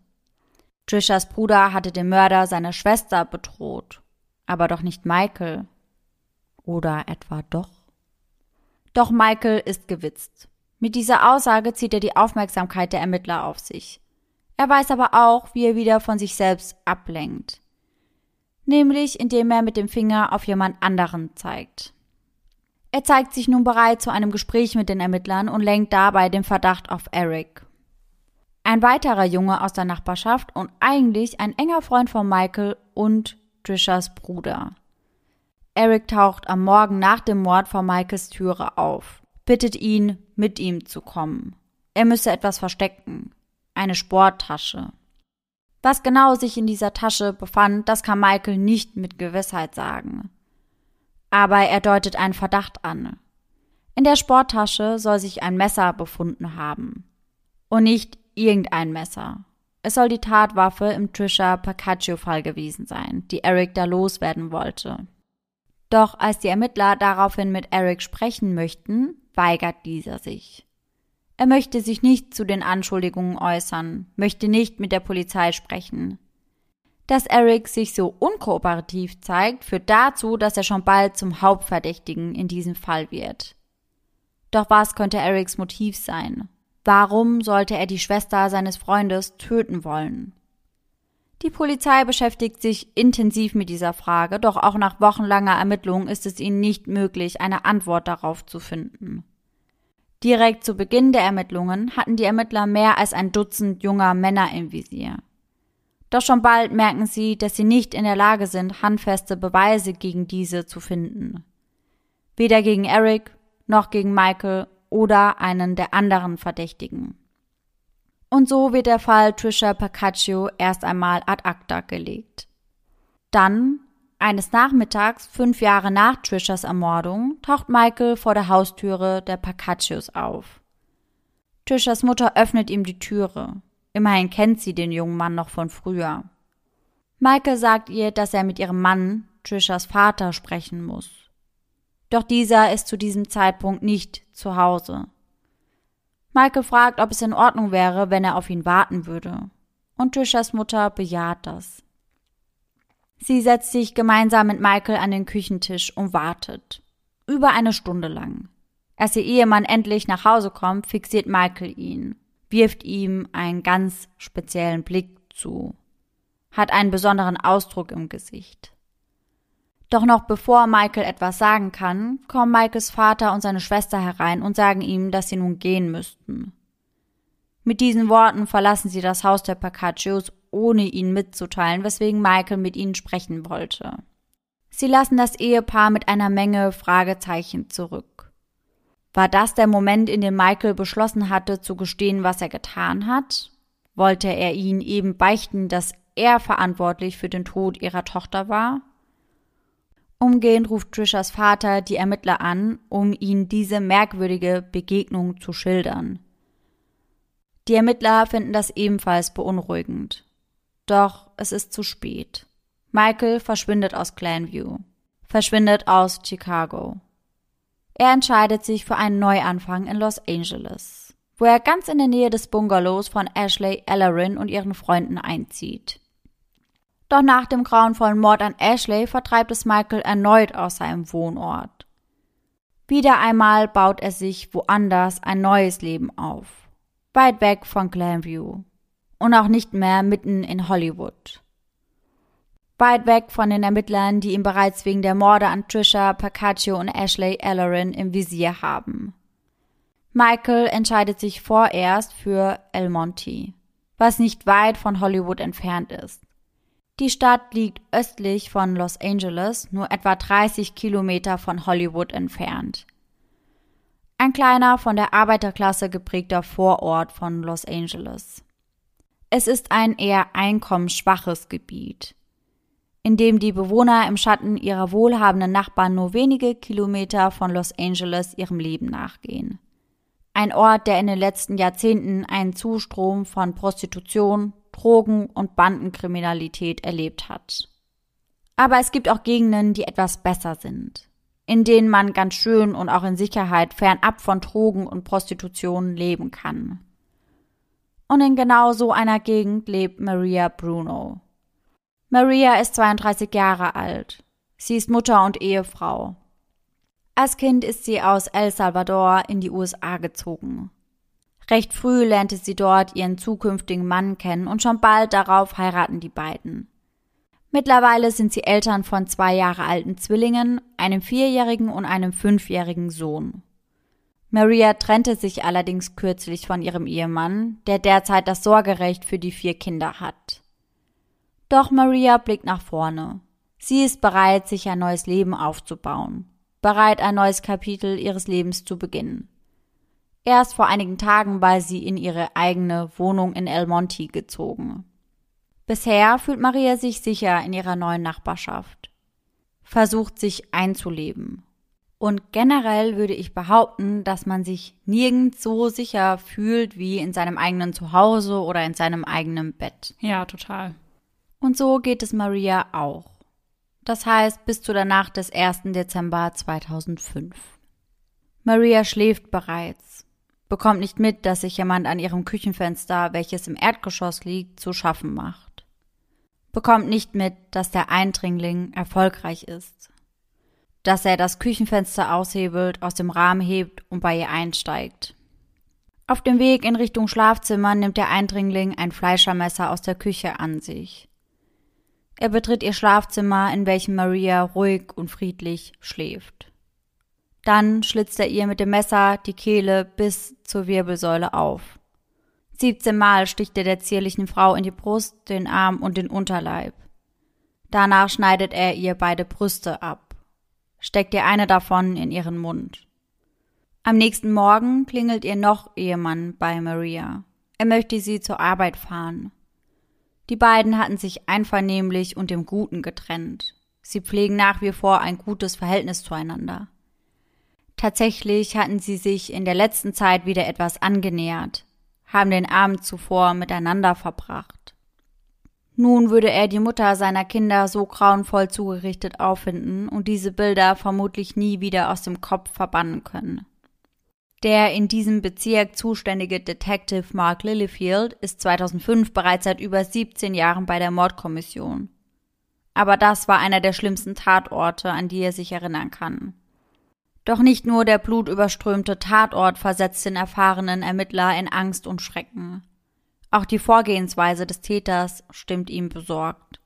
Trishas Bruder hatte den Mörder seiner Schwester bedroht, aber doch nicht Michael. Oder etwa doch? Doch Michael ist gewitzt. Mit dieser Aussage zieht er die Aufmerksamkeit der Ermittler auf sich. Er weiß aber auch, wie er wieder von sich selbst ablenkt. Nämlich indem er mit dem Finger auf jemand anderen zeigt. Er zeigt sich nun bereit zu einem Gespräch mit den Ermittlern und lenkt dabei den Verdacht auf Eric. Ein weiterer Junge aus der Nachbarschaft und eigentlich ein enger Freund von Michael und Trishas Bruder. Eric taucht am Morgen nach dem Mord vor Michaels Türe auf, bittet ihn, mit ihm zu kommen. Er müsse etwas verstecken. Eine Sporttasche. Was genau sich in dieser Tasche befand, das kann Michael nicht mit Gewissheit sagen. Aber er deutet einen Verdacht an. In der Sporttasche soll sich ein Messer befunden haben. Und nicht irgendein Messer. Es soll die Tatwaffe im Trisha Pacaccio-Fall gewesen sein, die Eric da loswerden wollte. Doch als die Ermittler daraufhin mit Eric sprechen möchten, weigert dieser sich. Er möchte sich nicht zu den Anschuldigungen äußern, möchte nicht mit der Polizei sprechen. Dass Eric sich so unkooperativ zeigt, führt dazu, dass er schon bald zum Hauptverdächtigen in diesem Fall wird. Doch was könnte Erics Motiv sein? Warum sollte er die Schwester seines Freundes töten wollen? Die Polizei beschäftigt sich intensiv mit dieser Frage, doch auch nach wochenlanger Ermittlung ist es ihnen nicht möglich, eine Antwort darauf zu finden. Direkt zu Beginn der Ermittlungen hatten die Ermittler mehr als ein Dutzend junger Männer im Visier. Doch schon bald merken sie, dass sie nicht in der Lage sind, handfeste Beweise gegen diese zu finden. Weder gegen Eric noch gegen Michael oder einen der anderen Verdächtigen. Und so wird der Fall Trisha Pacaccio erst einmal ad acta gelegt. Dann, eines Nachmittags, fünf Jahre nach Trishas Ermordung, taucht Michael vor der Haustüre der Pacaccios auf. Trishas Mutter öffnet ihm die Türe. Immerhin kennt sie den jungen Mann noch von früher. Michael sagt ihr, dass er mit ihrem Mann, Trishas Vater, sprechen muss. Doch dieser ist zu diesem Zeitpunkt nicht zu Hause. Michael fragt, ob es in Ordnung wäre, wenn er auf ihn warten würde. Und Trishas Mutter bejaht das. Sie setzt sich gemeinsam mit Michael an den Küchentisch und wartet. Über eine Stunde lang. Als ihr Ehemann endlich nach Hause kommt, fixiert Michael ihn, wirft ihm einen ganz speziellen Blick zu, hat einen besonderen Ausdruck im Gesicht. Doch noch bevor Michael etwas sagen kann, kommen Michaels Vater und seine Schwester herein und sagen ihm, dass sie nun gehen müssten. Mit diesen Worten verlassen sie das Haus der Pacaccios, ohne ihnen mitzuteilen, weswegen Michael mit ihnen sprechen wollte. Sie lassen das Ehepaar mit einer Menge Fragezeichen zurück. War das der Moment, in dem Michael beschlossen hatte, zu gestehen, was er getan hat? Wollte er ihnen eben beichten, dass er verantwortlich für den Tod ihrer Tochter war? Umgehend ruft Trishas Vater die Ermittler an, um ihnen diese merkwürdige Begegnung zu schildern. Die Ermittler finden das ebenfalls beunruhigend. Doch es ist zu spät. Michael verschwindet aus Glenview, verschwindet aus Chicago. Er entscheidet sich für einen Neuanfang in Los Angeles, wo er ganz in der Nähe des Bungalows von Ashley Ellerin und ihren Freunden einzieht. Doch nach dem grauenvollen Mord an Ashley vertreibt es Michael erneut aus seinem Wohnort. Wieder einmal baut er sich woanders ein neues Leben auf. Weit weg von Glenview. Und auch nicht mehr mitten in Hollywood. Weit weg von den Ermittlern, die ihn bereits wegen der Morde an Trisha, Pacaccio und Ashley Ellerin im Visier haben. Michael entscheidet sich vorerst für El Monte, was nicht weit von Hollywood entfernt ist. Die Stadt liegt östlich von Los Angeles, nur etwa 30 Kilometer von Hollywood entfernt. Ein kleiner, von der Arbeiterklasse geprägter Vorort von Los Angeles. Es ist ein eher einkommensschwaches Gebiet, in dem die Bewohner im Schatten ihrer wohlhabenden Nachbarn nur wenige Kilometer von Los Angeles ihrem Leben nachgehen. Ein Ort, der in den letzten Jahrzehnten einen Zustrom von Prostitution, Drogen und Bandenkriminalität erlebt hat. Aber es gibt auch Gegenden, die etwas besser sind, in denen man ganz schön und auch in Sicherheit fernab von Drogen und Prostitution leben kann. Und in genau so einer Gegend lebt Maria Bruno. Maria ist 32 Jahre alt. Sie ist Mutter und Ehefrau. Als Kind ist sie aus El Salvador in die USA gezogen. Recht früh lernte sie dort ihren zukünftigen Mann kennen und schon bald darauf heiraten die beiden. Mittlerweile sind sie Eltern von zwei Jahre alten Zwillingen, einem vierjährigen und einem fünfjährigen Sohn. Maria trennte sich allerdings kürzlich von ihrem Ehemann, der derzeit das Sorgerecht für die vier Kinder hat. Doch Maria blickt nach vorne. Sie ist bereit, sich ein neues Leben aufzubauen bereit, ein neues Kapitel ihres Lebens zu beginnen. Erst vor einigen Tagen war sie in ihre eigene Wohnung in El Monte gezogen. Bisher fühlt Maria sich sicher in ihrer neuen Nachbarschaft, versucht sich einzuleben. Und generell würde ich behaupten, dass man sich nirgends so sicher fühlt wie in seinem eigenen Zuhause oder in seinem eigenen Bett. Ja, total. Und so geht es Maria auch das heißt bis zu der Nacht des 1. Dezember 2005. Maria schläft bereits, bekommt nicht mit, dass sich jemand an ihrem Küchenfenster, welches im Erdgeschoss liegt, zu schaffen macht. Bekommt nicht mit, dass der Eindringling erfolgreich ist. Dass er das Küchenfenster aushebelt, aus dem Rahmen hebt und bei ihr einsteigt. Auf dem Weg in Richtung Schlafzimmer nimmt der Eindringling ein Fleischermesser aus der Küche an sich. Er betritt ihr Schlafzimmer, in welchem Maria ruhig und friedlich schläft. Dann schlitzt er ihr mit dem Messer die Kehle bis zur Wirbelsäule auf. 17 Mal sticht er der zierlichen Frau in die Brust, den Arm und den Unterleib. Danach schneidet er ihr beide Brüste ab, steckt ihr eine davon in ihren Mund. Am nächsten Morgen klingelt ihr noch Ehemann bei Maria. Er möchte sie zur Arbeit fahren. Die beiden hatten sich einvernehmlich und im Guten getrennt. Sie pflegen nach wie vor ein gutes Verhältnis zueinander. Tatsächlich hatten sie sich in der letzten Zeit wieder etwas angenähert, haben den Abend zuvor miteinander verbracht. Nun würde er die Mutter seiner Kinder so grauenvoll zugerichtet auffinden und diese Bilder vermutlich nie wieder aus dem Kopf verbannen können. Der in diesem Bezirk zuständige Detective Mark Lilyfield ist 2005 bereits seit über 17 Jahren bei der Mordkommission. Aber das war einer der schlimmsten Tatorte, an die er sich erinnern kann. Doch nicht nur der blutüberströmte Tatort versetzt den erfahrenen Ermittler in Angst und Schrecken. Auch die Vorgehensweise des Täters stimmt ihm besorgt.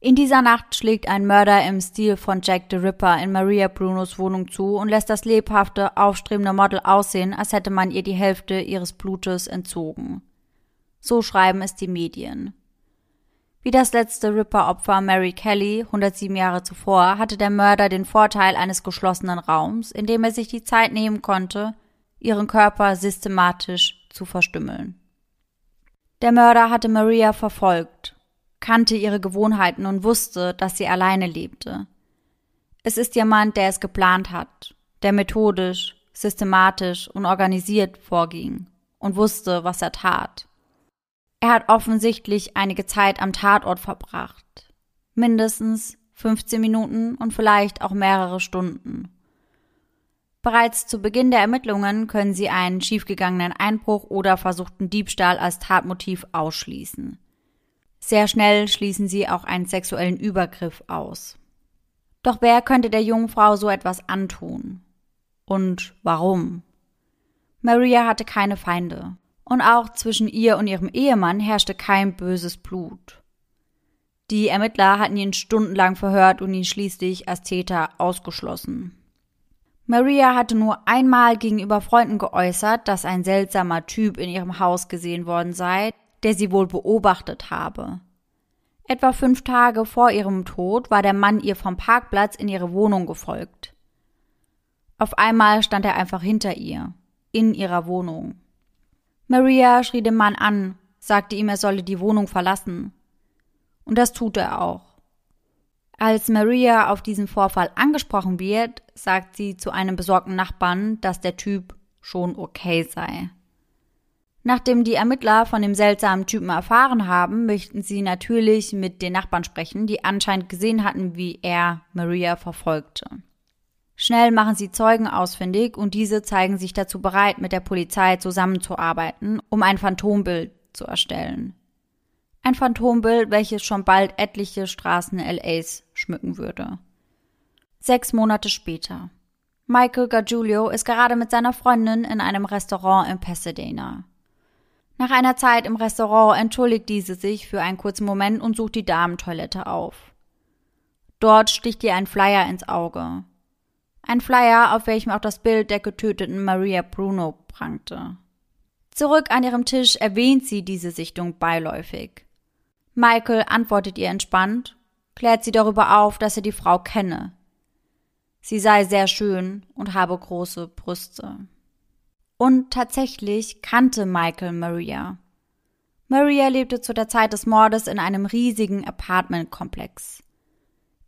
In dieser Nacht schlägt ein Mörder im Stil von Jack the Ripper in Maria Brunos Wohnung zu und lässt das lebhafte, aufstrebende Model aussehen, als hätte man ihr die Hälfte ihres Blutes entzogen. So schreiben es die Medien. Wie das letzte Ripper-Opfer Mary Kelly 107 Jahre zuvor hatte der Mörder den Vorteil eines geschlossenen Raums, in dem er sich die Zeit nehmen konnte, ihren Körper systematisch zu verstümmeln. Der Mörder hatte Maria verfolgt kannte ihre Gewohnheiten und wusste, dass sie alleine lebte. Es ist jemand, der es geplant hat, der methodisch, systematisch und organisiert vorging und wusste, was er tat. Er hat offensichtlich einige Zeit am Tatort verbracht. Mindestens 15 Minuten und vielleicht auch mehrere Stunden. Bereits zu Beginn der Ermittlungen können sie einen schiefgegangenen Einbruch oder versuchten Diebstahl als Tatmotiv ausschließen. Sehr schnell schließen sie auch einen sexuellen Übergriff aus. Doch wer könnte der jungen Frau so etwas antun? und warum. Maria hatte keine Feinde. Und auch zwischen ihr und ihrem Ehemann herrschte kein böses Blut. Die Ermittler hatten ihn stundenlang verhört und ihn schließlich als Täter ausgeschlossen. Maria hatte nur einmal gegenüber Freunden geäußert, dass ein seltsamer Typ in ihrem Haus gesehen worden sei, der sie wohl beobachtet habe. Etwa fünf Tage vor ihrem Tod war der Mann ihr vom Parkplatz in ihre Wohnung gefolgt. Auf einmal stand er einfach hinter ihr, in ihrer Wohnung. Maria schrie den Mann an, sagte ihm, er solle die Wohnung verlassen. Und das tut er auch. Als Maria auf diesen Vorfall angesprochen wird, sagt sie zu einem besorgten Nachbarn, dass der Typ schon okay sei. Nachdem die Ermittler von dem seltsamen Typen erfahren haben, möchten sie natürlich mit den Nachbarn sprechen, die anscheinend gesehen hatten, wie er Maria verfolgte. Schnell machen sie Zeugen ausfindig und diese zeigen sich dazu bereit, mit der Polizei zusammenzuarbeiten, um ein Phantombild zu erstellen. Ein Phantombild, welches schon bald etliche Straßen LAs schmücken würde. Sechs Monate später. Michael Gargiulio ist gerade mit seiner Freundin in einem Restaurant in Pasadena. Nach einer Zeit im Restaurant entschuldigt diese sich für einen kurzen Moment und sucht die Damentoilette auf. Dort sticht ihr ein Flyer ins Auge. Ein Flyer, auf welchem auch das Bild der getöteten Maria Bruno prangte. Zurück an ihrem Tisch erwähnt sie diese Sichtung beiläufig. Michael antwortet ihr entspannt, klärt sie darüber auf, dass er die Frau kenne. Sie sei sehr schön und habe große Brüste. Und tatsächlich kannte Michael Maria. Maria lebte zu der Zeit des Mordes in einem riesigen Apartmentkomplex.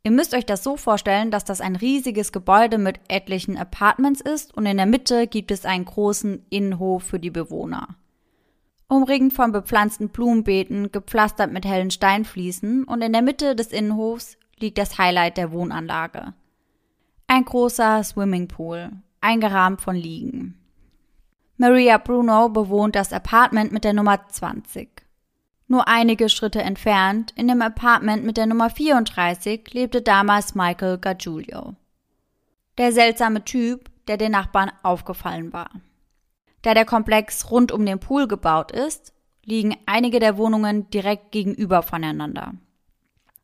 Ihr müsst euch das so vorstellen, dass das ein riesiges Gebäude mit etlichen Apartments ist und in der Mitte gibt es einen großen Innenhof für die Bewohner umringend von bepflanzten Blumenbeeten, gepflastert mit hellen Steinfliesen und in der Mitte des Innenhofs liegt das Highlight der Wohnanlage. Ein großer Swimmingpool, eingerahmt von Liegen. Maria Bruno bewohnt das Apartment mit der Nummer 20. Nur einige Schritte entfernt, in dem Apartment mit der Nummer 34, lebte damals Michael Gargiulio. Der seltsame Typ, der den Nachbarn aufgefallen war. Da der Komplex rund um den Pool gebaut ist, liegen einige der Wohnungen direkt gegenüber voneinander.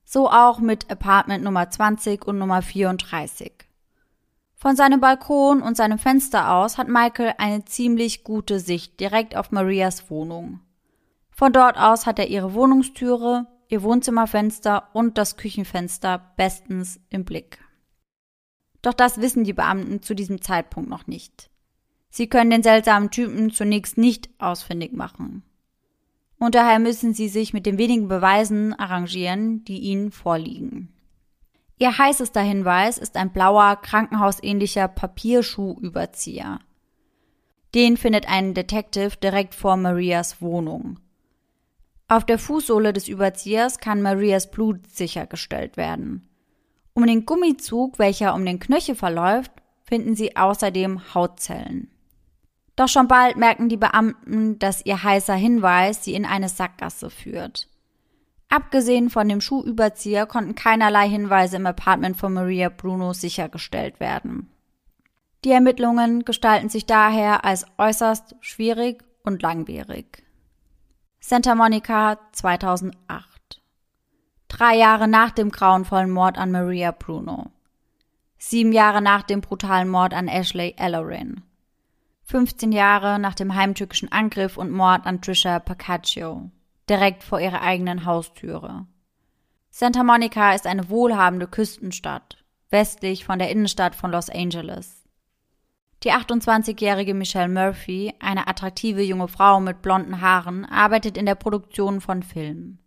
So auch mit Apartment Nummer 20 und Nummer 34. Von seinem Balkon und seinem Fenster aus hat Michael eine ziemlich gute Sicht direkt auf Marias Wohnung. Von dort aus hat er ihre Wohnungstüre, ihr Wohnzimmerfenster und das Küchenfenster bestens im Blick. Doch das wissen die Beamten zu diesem Zeitpunkt noch nicht. Sie können den seltsamen Typen zunächst nicht ausfindig machen. Und daher müssen sie sich mit den wenigen Beweisen arrangieren, die ihnen vorliegen. Ihr heißester Hinweis ist ein blauer, krankenhausähnlicher Papierschuhüberzieher. Den findet ein Detective direkt vor Marias Wohnung. Auf der Fußsohle des Überziehers kann Marias Blut sichergestellt werden. Um den Gummizug, welcher um den Knöchel verläuft, finden sie außerdem Hautzellen. Doch schon bald merken die Beamten, dass ihr heißer Hinweis sie in eine Sackgasse führt. Abgesehen von dem Schuhüberzieher konnten keinerlei Hinweise im Apartment von Maria Bruno sichergestellt werden. Die Ermittlungen gestalten sich daher als äußerst schwierig und langwierig. Santa Monica 2008. Drei Jahre nach dem grauenvollen Mord an Maria Bruno. Sieben Jahre nach dem brutalen Mord an Ashley Ellerin. 15 Jahre nach dem heimtückischen Angriff und Mord an Trisha Pacaccio, direkt vor ihrer eigenen Haustüre. Santa Monica ist eine wohlhabende Küstenstadt, westlich von der Innenstadt von Los Angeles. Die 28-jährige Michelle Murphy, eine attraktive junge Frau mit blonden Haaren, arbeitet in der Produktion von Filmen.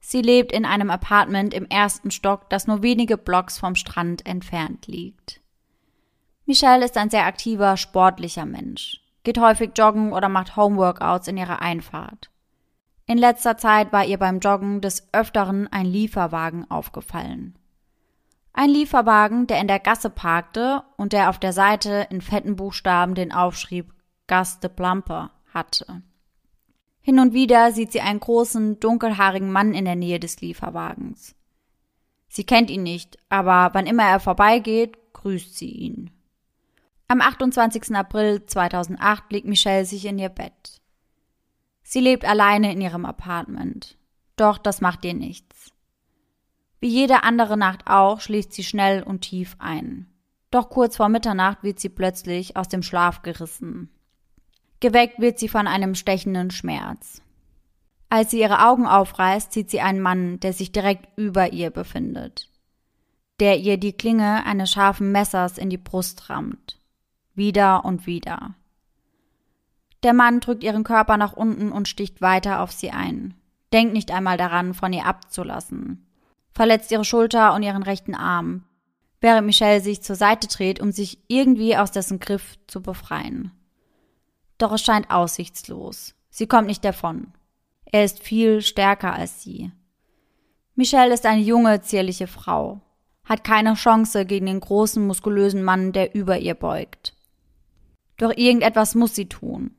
Sie lebt in einem Apartment im ersten Stock, das nur wenige Blocks vom Strand entfernt liegt. Michelle ist ein sehr aktiver, sportlicher Mensch, geht häufig joggen oder macht Homeworkouts in ihrer Einfahrt. In letzter Zeit war ihr beim Joggen des Öfteren ein Lieferwagen aufgefallen. Ein Lieferwagen, der in der Gasse parkte und der auf der Seite in fetten Buchstaben den Aufschrieb Gas de Plumper hatte. Hin und wieder sieht sie einen großen, dunkelhaarigen Mann in der Nähe des Lieferwagens. Sie kennt ihn nicht, aber wann immer er vorbeigeht, grüßt sie ihn. Am 28. April 2008 legt Michelle sich in ihr Bett. Sie lebt alleine in ihrem Apartment. Doch das macht ihr nichts. Wie jede andere Nacht auch schließt sie schnell und tief ein. Doch kurz vor Mitternacht wird sie plötzlich aus dem Schlaf gerissen. Geweckt wird sie von einem stechenden Schmerz. Als sie ihre Augen aufreißt, sieht sie einen Mann, der sich direkt über ihr befindet, der ihr die Klinge eines scharfen Messers in die Brust rammt wieder und wieder. Der Mann drückt ihren Körper nach unten und sticht weiter auf sie ein. Denkt nicht einmal daran, von ihr abzulassen. Verletzt ihre Schulter und ihren rechten Arm, während Michelle sich zur Seite dreht, um sich irgendwie aus dessen Griff zu befreien. Doch es scheint aussichtslos. Sie kommt nicht davon. Er ist viel stärker als sie. Michelle ist eine junge, zierliche Frau, hat keine Chance gegen den großen, muskulösen Mann, der über ihr beugt. Doch irgendetwas muss sie tun.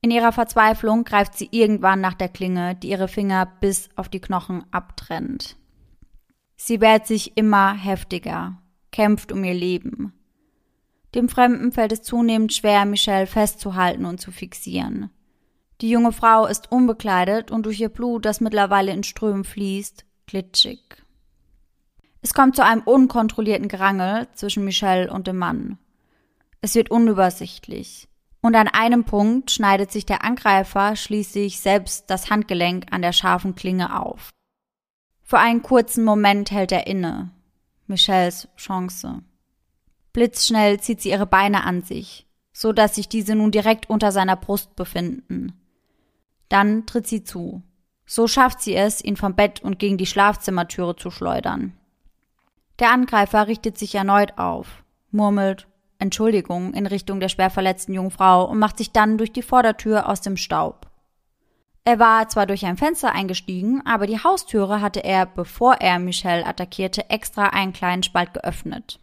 In ihrer Verzweiflung greift sie irgendwann nach der Klinge, die ihre Finger bis auf die Knochen abtrennt. Sie wehrt sich immer heftiger, kämpft um ihr Leben. Dem Fremden fällt es zunehmend schwer, Michelle festzuhalten und zu fixieren. Die junge Frau ist unbekleidet und durch ihr Blut, das mittlerweile in Strömen fließt, glitschig. Es kommt zu einem unkontrollierten Gerangel zwischen Michelle und dem Mann. Es wird unübersichtlich. Und an einem Punkt schneidet sich der Angreifer schließlich selbst das Handgelenk an der scharfen Klinge auf. Für einen kurzen Moment hält er inne. Michelles Chance. Blitzschnell zieht sie ihre Beine an sich, so dass sich diese nun direkt unter seiner Brust befinden. Dann tritt sie zu. So schafft sie es, ihn vom Bett und gegen die Schlafzimmertüre zu schleudern. Der Angreifer richtet sich erneut auf, murmelt Entschuldigung in Richtung der schwer verletzten Jungfrau und macht sich dann durch die Vordertür aus dem Staub. Er war zwar durch ein Fenster eingestiegen, aber die Haustüre hatte er, bevor er Michelle attackierte, extra einen kleinen Spalt geöffnet.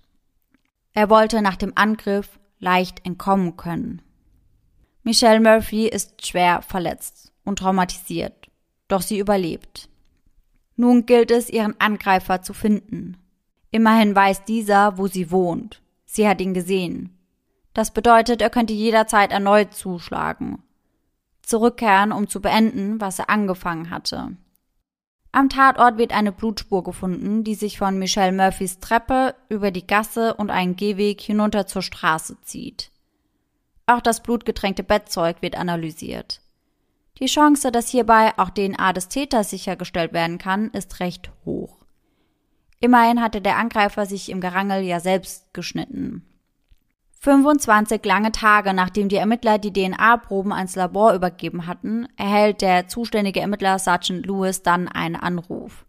Er wollte nach dem Angriff leicht entkommen können. Michelle Murphy ist schwer verletzt und traumatisiert, doch sie überlebt. Nun gilt es, ihren Angreifer zu finden. Immerhin weiß dieser, wo sie wohnt. Sie hat ihn gesehen. Das bedeutet, er könnte jederzeit erneut zuschlagen. Zurückkehren, um zu beenden, was er angefangen hatte. Am Tatort wird eine Blutspur gefunden, die sich von Michelle Murphys Treppe über die Gasse und einen Gehweg hinunter zur Straße zieht. Auch das blutgetränkte Bettzeug wird analysiert. Die Chance, dass hierbei auch DNA des Täters sichergestellt werden kann, ist recht hoch. Immerhin hatte der Angreifer sich im Gerangel ja selbst geschnitten. 25 lange Tage nachdem die Ermittler die DNA-Proben ans Labor übergeben hatten, erhält der zuständige Ermittler Sergeant Lewis dann einen Anruf.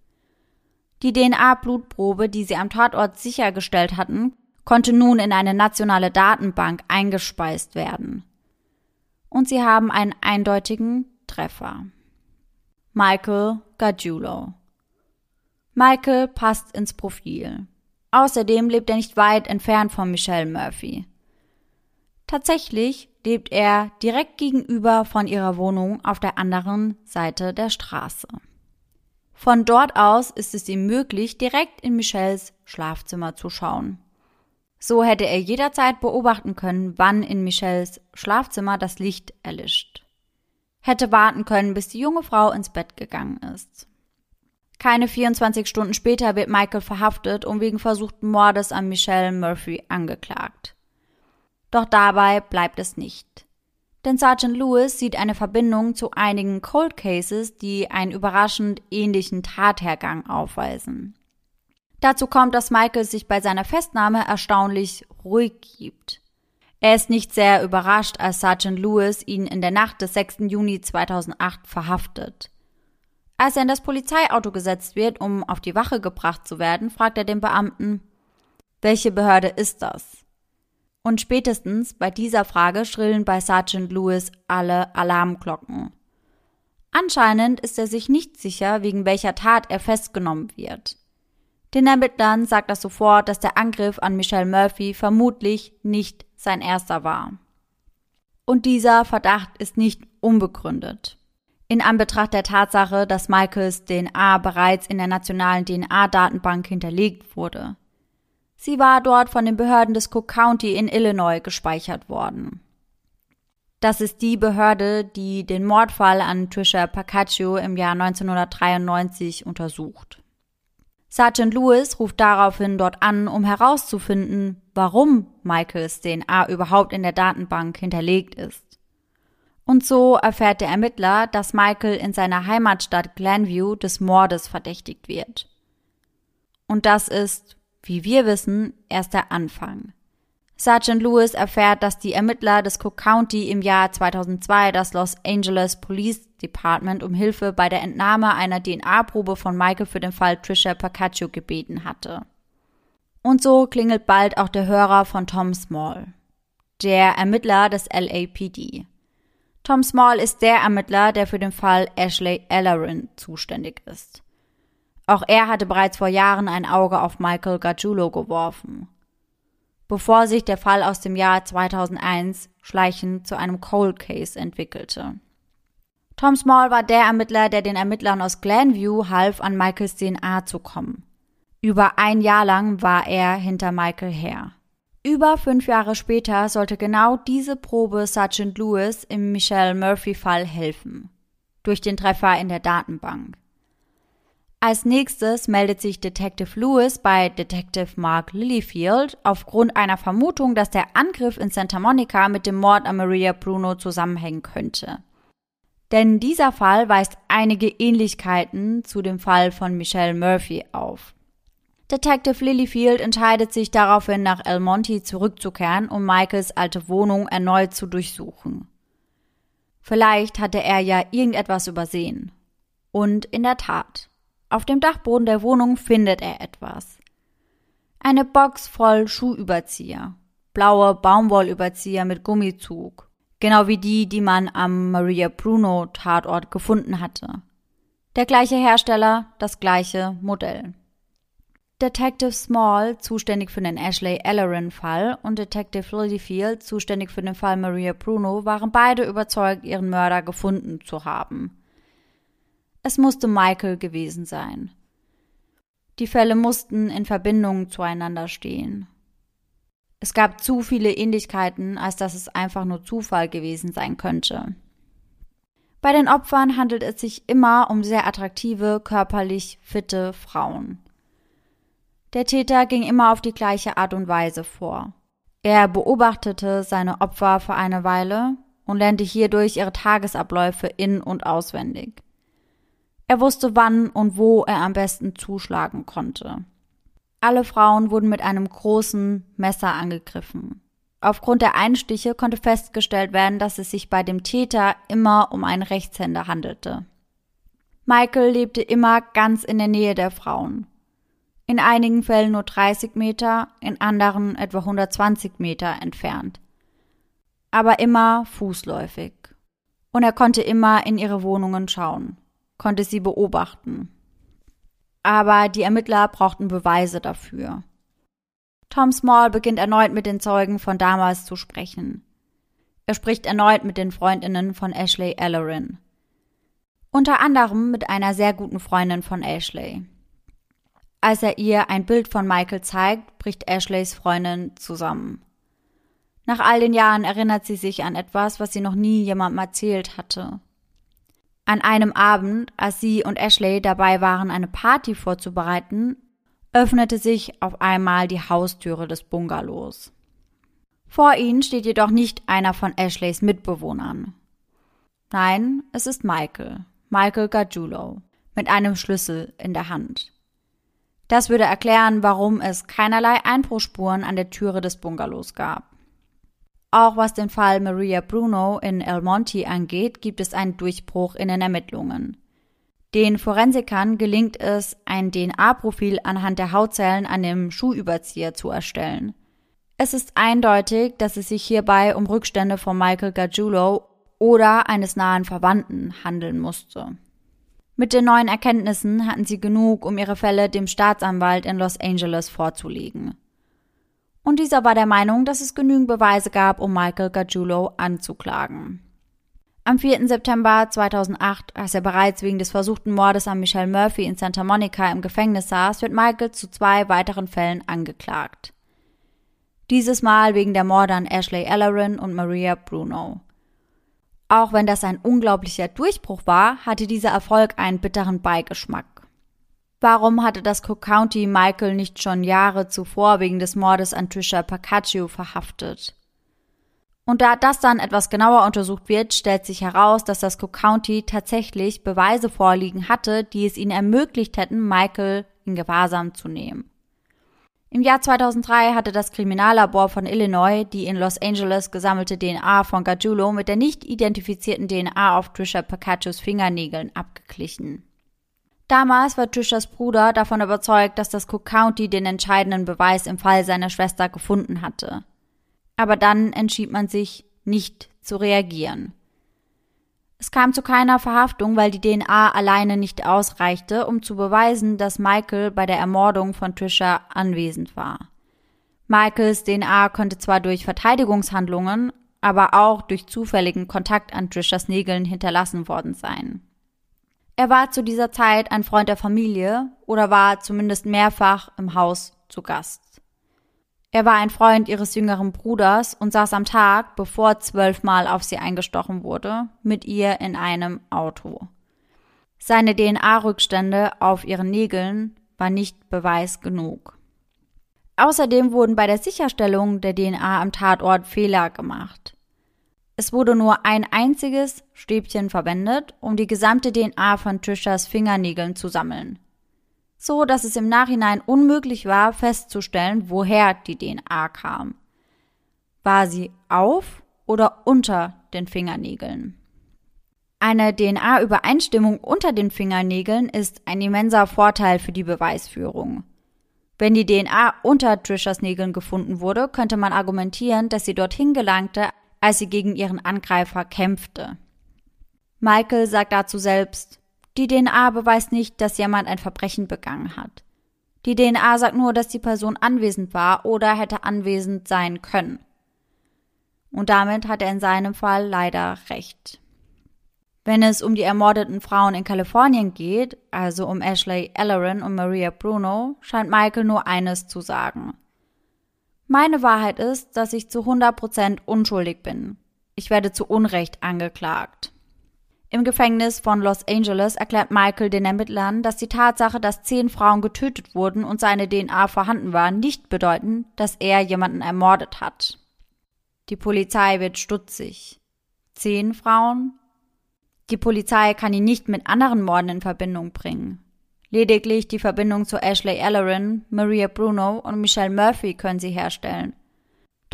Die DNA-Blutprobe, die sie am Tatort sichergestellt hatten, konnte nun in eine nationale Datenbank eingespeist werden. Und sie haben einen eindeutigen Treffer. Michael Gargiulo. Michael passt ins Profil. Außerdem lebt er nicht weit entfernt von Michelle Murphy. Tatsächlich lebt er direkt gegenüber von ihrer Wohnung auf der anderen Seite der Straße. Von dort aus ist es ihm möglich, direkt in Michelles Schlafzimmer zu schauen. So hätte er jederzeit beobachten können, wann in Michelles Schlafzimmer das Licht erlischt. Hätte warten können, bis die junge Frau ins Bett gegangen ist. Keine 24 Stunden später wird Michael verhaftet und wegen versuchten Mordes an Michelle Murphy angeklagt. Doch dabei bleibt es nicht. Denn Sergeant Lewis sieht eine Verbindung zu einigen Cold Cases, die einen überraschend ähnlichen Tathergang aufweisen. Dazu kommt, dass Michael sich bei seiner Festnahme erstaunlich ruhig gibt. Er ist nicht sehr überrascht, als Sergeant Lewis ihn in der Nacht des 6. Juni 2008 verhaftet. Als er in das Polizeiauto gesetzt wird, um auf die Wache gebracht zu werden, fragt er den Beamten, welche Behörde ist das? Und spätestens bei dieser Frage schrillen bei Sergeant Lewis alle Alarmglocken. Anscheinend ist er sich nicht sicher, wegen welcher Tat er festgenommen wird. Den Ermittlern sagt er sofort, dass der Angriff an Michelle Murphy vermutlich nicht sein erster war. Und dieser Verdacht ist nicht unbegründet. In Anbetracht der Tatsache, dass Michaels DNA bereits in der nationalen DNA-Datenbank hinterlegt wurde. Sie war dort von den Behörden des Cook County in Illinois gespeichert worden. Das ist die Behörde, die den Mordfall an Trisha Pacaccio im Jahr 1993 untersucht. Sergeant Lewis ruft daraufhin dort an, um herauszufinden, warum Michaels DNA überhaupt in der Datenbank hinterlegt ist. Und so erfährt der Ermittler, dass Michael in seiner Heimatstadt Glenview des Mordes verdächtigt wird. Und das ist, wie wir wissen, erst der Anfang. Sergeant Lewis erfährt, dass die Ermittler des Cook County im Jahr 2002 das Los Angeles Police Department um Hilfe bei der Entnahme einer DNA-Probe von Michael für den Fall Trisha Pacaccio gebeten hatte. Und so klingelt bald auch der Hörer von Tom Small, der Ermittler des LAPD. Tom Small ist der Ermittler, der für den Fall Ashley Ellerin zuständig ist. Auch er hatte bereits vor Jahren ein Auge auf Michael Gargiulo geworfen bevor sich der Fall aus dem Jahr 2001 schleichend zu einem Cold Case entwickelte. Tom Small war der Ermittler, der den Ermittlern aus Glenview half, an Michaels DNA zu kommen. Über ein Jahr lang war er hinter Michael her. Über fünf Jahre später sollte genau diese Probe Sergeant Lewis im Michelle Murphy-Fall helfen. Durch den Treffer in der Datenbank. Als nächstes meldet sich Detective Lewis bei Detective Mark Lilyfield aufgrund einer Vermutung, dass der Angriff in Santa Monica mit dem Mord an Maria Bruno zusammenhängen könnte. Denn dieser Fall weist einige Ähnlichkeiten zu dem Fall von Michelle Murphy auf. Detective Lilyfield entscheidet sich daraufhin nach El Monte zurückzukehren, um Michaels alte Wohnung erneut zu durchsuchen. Vielleicht hatte er ja irgendetwas übersehen. Und in der Tat. Auf dem Dachboden der Wohnung findet er etwas. Eine Box voll Schuhüberzieher. Blaue Baumwollüberzieher mit Gummizug. Genau wie die, die man am Maria Bruno Tatort gefunden hatte. Der gleiche Hersteller, das gleiche Modell. Detective Small, zuständig für den Ashley Ellerin-Fall, und Detective Lilyfield, zuständig für den Fall Maria Bruno, waren beide überzeugt, ihren Mörder gefunden zu haben. Es musste Michael gewesen sein. Die Fälle mussten in Verbindung zueinander stehen. Es gab zu viele Ähnlichkeiten, als dass es einfach nur Zufall gewesen sein könnte. Bei den Opfern handelt es sich immer um sehr attraktive, körperlich fitte Frauen. Der Täter ging immer auf die gleiche Art und Weise vor. Er beobachtete seine Opfer für eine Weile und lernte hierdurch ihre Tagesabläufe in und auswendig. Er wusste, wann und wo er am besten zuschlagen konnte. Alle Frauen wurden mit einem großen Messer angegriffen. Aufgrund der Einstiche konnte festgestellt werden, dass es sich bei dem Täter immer um einen Rechtshänder handelte. Michael lebte immer ganz in der Nähe der Frauen. In einigen Fällen nur 30 Meter, in anderen etwa 120 Meter entfernt. Aber immer fußläufig. Und er konnte immer in ihre Wohnungen schauen konnte sie beobachten. Aber die Ermittler brauchten Beweise dafür. Tom Small beginnt erneut mit den Zeugen von damals zu sprechen. Er spricht erneut mit den Freundinnen von Ashley Ellerin. Unter anderem mit einer sehr guten Freundin von Ashley. Als er ihr ein Bild von Michael zeigt, bricht Ashleys Freundin zusammen. Nach all den Jahren erinnert sie sich an etwas, was sie noch nie jemandem erzählt hatte. An einem Abend, als sie und Ashley dabei waren, eine Party vorzubereiten, öffnete sich auf einmal die Haustüre des Bungalows. Vor ihnen steht jedoch nicht einer von Ashleys Mitbewohnern. Nein, es ist Michael, Michael Gargiulo, mit einem Schlüssel in der Hand. Das würde erklären, warum es keinerlei Einbruchspuren an der Türe des Bungalows gab. Auch was den Fall Maria Bruno in El Monte angeht, gibt es einen Durchbruch in den Ermittlungen. Den Forensikern gelingt es, ein DNA-Profil anhand der Hautzellen an dem Schuhüberzieher zu erstellen. Es ist eindeutig, dass es sich hierbei um Rückstände von Michael Gargiulo oder eines nahen Verwandten handeln musste. Mit den neuen Erkenntnissen hatten sie genug, um ihre Fälle dem Staatsanwalt in Los Angeles vorzulegen und dieser war der Meinung, dass es genügend Beweise gab, um Michael Gargiulo anzuklagen. Am 4. September 2008, als er bereits wegen des versuchten Mordes an Michelle Murphy in Santa Monica im Gefängnis saß, wird Michael zu zwei weiteren Fällen angeklagt. Dieses Mal wegen der Morde an Ashley Ellerin und Maria Bruno. Auch wenn das ein unglaublicher Durchbruch war, hatte dieser Erfolg einen bitteren Beigeschmack. Warum hatte das Cook County Michael nicht schon Jahre zuvor wegen des Mordes an Trisha Pacaccio verhaftet? Und da das dann etwas genauer untersucht wird, stellt sich heraus, dass das Cook County tatsächlich Beweise vorliegen hatte, die es ihnen ermöglicht hätten, Michael in Gewahrsam zu nehmen. Im Jahr 2003 hatte das Kriminallabor von Illinois die in Los Angeles gesammelte DNA von Gajulo mit der nicht identifizierten DNA auf Trisha Pacaccios Fingernägeln abgeglichen. Damals war Trishas Bruder davon überzeugt, dass das Cook County den entscheidenden Beweis im Fall seiner Schwester gefunden hatte. Aber dann entschied man sich, nicht zu reagieren. Es kam zu keiner Verhaftung, weil die DNA alleine nicht ausreichte, um zu beweisen, dass Michael bei der Ermordung von Trisha anwesend war. Michaels DNA konnte zwar durch Verteidigungshandlungen, aber auch durch zufälligen Kontakt an Trishas Nägeln hinterlassen worden sein. Er war zu dieser Zeit ein Freund der Familie oder war zumindest mehrfach im Haus zu Gast. Er war ein Freund ihres jüngeren Bruders und saß am Tag, bevor zwölfmal auf sie eingestochen wurde, mit ihr in einem Auto. Seine DNA-Rückstände auf ihren Nägeln war nicht Beweis genug. Außerdem wurden bei der Sicherstellung der DNA am Tatort Fehler gemacht. Es wurde nur ein einziges Stäbchen verwendet, um die gesamte DNA von Trishas Fingernägeln zu sammeln so dass es im Nachhinein unmöglich war, festzustellen, woher die DNA kam. War sie auf oder unter den Fingernägeln? Eine DNA-Übereinstimmung unter den Fingernägeln ist ein immenser Vorteil für die Beweisführung. Wenn die DNA unter Trishas Nägeln gefunden wurde, könnte man argumentieren, dass sie dorthin gelangte, als sie gegen ihren Angreifer kämpfte. Michael sagt dazu selbst, die DNA beweist nicht, dass jemand ein Verbrechen begangen hat. Die DNA sagt nur, dass die Person anwesend war oder hätte anwesend sein können. Und damit hat er in seinem Fall leider recht. Wenn es um die ermordeten Frauen in Kalifornien geht, also um Ashley Ellerin und Maria Bruno, scheint Michael nur eines zu sagen. Meine Wahrheit ist, dass ich zu 100% unschuldig bin. Ich werde zu Unrecht angeklagt. Im Gefängnis von Los Angeles erklärt Michael den Ermittlern, dass die Tatsache, dass zehn Frauen getötet wurden und seine DNA vorhanden war, nicht bedeuten, dass er jemanden ermordet hat. Die Polizei wird stutzig. Zehn Frauen? Die Polizei kann ihn nicht mit anderen Morden in Verbindung bringen. Lediglich die Verbindung zu Ashley Ellerin, Maria Bruno und Michelle Murphy können sie herstellen.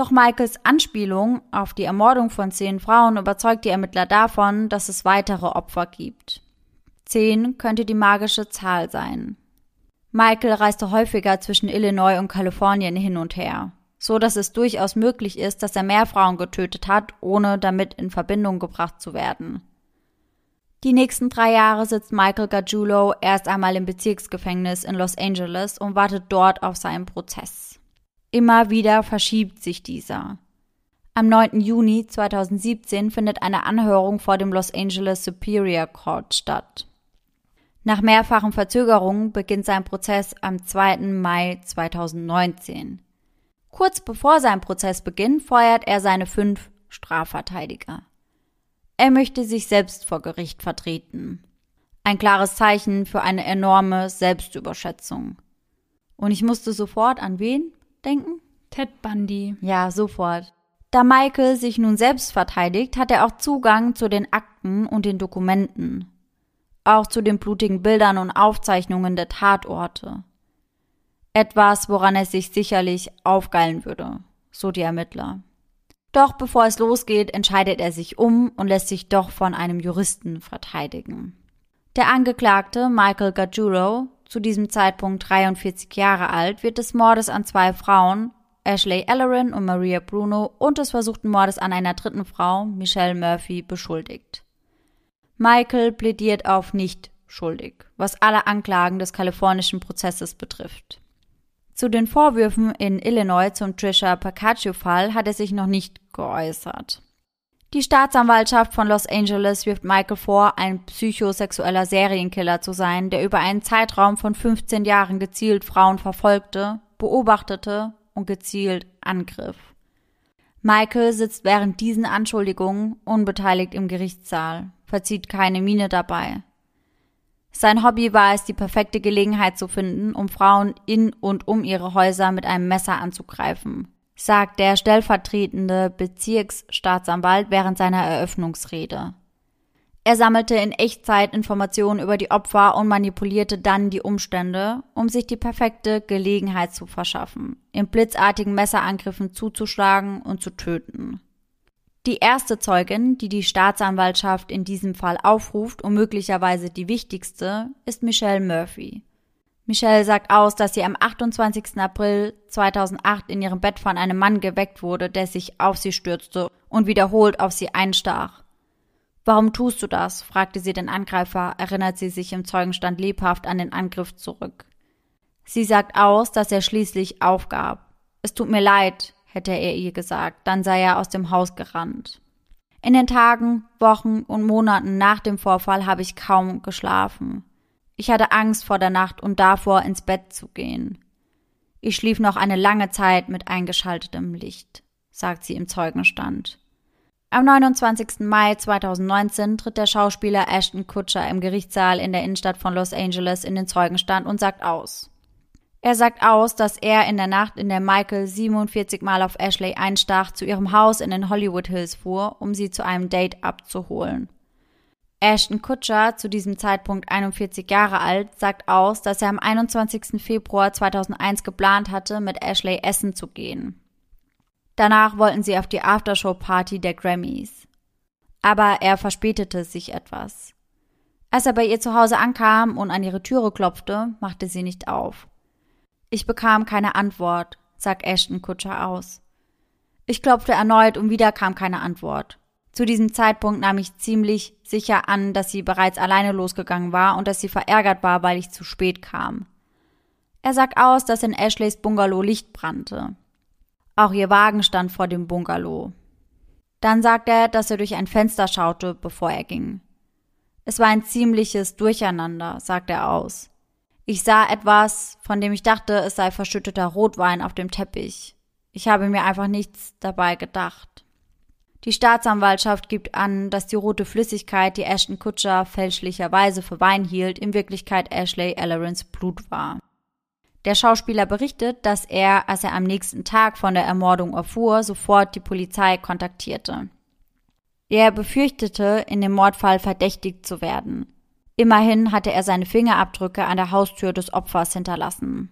Doch Michaels Anspielung auf die Ermordung von zehn Frauen überzeugt die Ermittler davon, dass es weitere Opfer gibt. Zehn könnte die magische Zahl sein. Michael reiste häufiger zwischen Illinois und Kalifornien hin und her, so dass es durchaus möglich ist, dass er mehr Frauen getötet hat, ohne damit in Verbindung gebracht zu werden. Die nächsten drei Jahre sitzt Michael Gajulo erst einmal im Bezirksgefängnis in Los Angeles und wartet dort auf seinen Prozess. Immer wieder verschiebt sich dieser. Am 9. Juni 2017 findet eine Anhörung vor dem Los Angeles Superior Court statt. Nach mehrfachen Verzögerungen beginnt sein Prozess am 2. Mai 2019. Kurz bevor sein Prozess beginnt, feuert er seine fünf Strafverteidiger. Er möchte sich selbst vor Gericht vertreten. Ein klares Zeichen für eine enorme Selbstüberschätzung. Und ich musste sofort an wen? Denken? Ted Bundy. Ja, sofort. Da Michael sich nun selbst verteidigt, hat er auch Zugang zu den Akten und den Dokumenten. Auch zu den blutigen Bildern und Aufzeichnungen der Tatorte. Etwas, woran er sich sicherlich aufgeilen würde, so die Ermittler. Doch bevor es losgeht, entscheidet er sich um und lässt sich doch von einem Juristen verteidigen. Der Angeklagte Michael Gajuro zu diesem Zeitpunkt 43 Jahre alt, wird des Mordes an zwei Frauen, Ashley Ellerin und Maria Bruno, und des versuchten Mordes an einer dritten Frau, Michelle Murphy, beschuldigt. Michael plädiert auf nicht schuldig, was alle Anklagen des kalifornischen Prozesses betrifft. Zu den Vorwürfen in Illinois zum Trisha Pacaccio-Fall hat er sich noch nicht geäußert. Die Staatsanwaltschaft von Los Angeles wirft Michael vor, ein psychosexueller Serienkiller zu sein, der über einen Zeitraum von 15 Jahren gezielt Frauen verfolgte, beobachtete und gezielt angriff. Michael sitzt während diesen Anschuldigungen unbeteiligt im Gerichtssaal, verzieht keine Miene dabei. Sein Hobby war es, die perfekte Gelegenheit zu finden, um Frauen in und um ihre Häuser mit einem Messer anzugreifen sagt der stellvertretende Bezirksstaatsanwalt während seiner Eröffnungsrede. Er sammelte in Echtzeit Informationen über die Opfer und manipulierte dann die Umstände, um sich die perfekte Gelegenheit zu verschaffen, in blitzartigen Messerangriffen zuzuschlagen und zu töten. Die erste Zeugin, die die Staatsanwaltschaft in diesem Fall aufruft und möglicherweise die wichtigste, ist Michelle Murphy. Michelle sagt aus, dass sie am 28. April 2008 in ihrem Bett von einem Mann geweckt wurde, der sich auf sie stürzte und wiederholt auf sie einstach. Warum tust du das? fragte sie den Angreifer, erinnert sie sich im Zeugenstand lebhaft an den Angriff zurück. Sie sagt aus, dass er schließlich aufgab. Es tut mir leid, hätte er ihr gesagt, dann sei er aus dem Haus gerannt. In den Tagen, Wochen und Monaten nach dem Vorfall habe ich kaum geschlafen. Ich hatte Angst vor der Nacht und davor, ins Bett zu gehen. Ich schlief noch eine lange Zeit mit eingeschaltetem Licht, sagt sie im Zeugenstand. Am 29. Mai 2019 tritt der Schauspieler Ashton Kutcher im Gerichtssaal in der Innenstadt von Los Angeles in den Zeugenstand und sagt aus. Er sagt aus, dass er in der Nacht, in der Michael 47 Mal auf Ashley einstach, zu ihrem Haus in den Hollywood Hills fuhr, um sie zu einem Date abzuholen. Ashton Kutcher, zu diesem Zeitpunkt 41 Jahre alt, sagt aus, dass er am 21. Februar 2001 geplant hatte, mit Ashley essen zu gehen. Danach wollten sie auf die Aftershow-Party der Grammys. Aber er verspätete sich etwas. Als er bei ihr zu Hause ankam und an ihre Türe klopfte, machte sie nicht auf. Ich bekam keine Antwort, sagt Ashton Kutcher aus. Ich klopfte erneut und wieder kam keine Antwort. Zu diesem Zeitpunkt nahm ich ziemlich sicher an, dass sie bereits alleine losgegangen war und dass sie verärgert war, weil ich zu spät kam. Er sagt aus, dass in Ashleys Bungalow Licht brannte. Auch ihr Wagen stand vor dem Bungalow. Dann sagt er, dass er durch ein Fenster schaute, bevor er ging. Es war ein ziemliches Durcheinander, sagt er aus. Ich sah etwas, von dem ich dachte, es sei verschütteter Rotwein auf dem Teppich. Ich habe mir einfach nichts dabei gedacht. Die Staatsanwaltschaft gibt an, dass die rote Flüssigkeit, die Ashton Kutscher fälschlicherweise für Wein hielt, in Wirklichkeit Ashley Ellerons Blut war. Der Schauspieler berichtet, dass er, als er am nächsten Tag von der Ermordung erfuhr, sofort die Polizei kontaktierte. Er befürchtete, in dem Mordfall verdächtigt zu werden. Immerhin hatte er seine Fingerabdrücke an der Haustür des Opfers hinterlassen.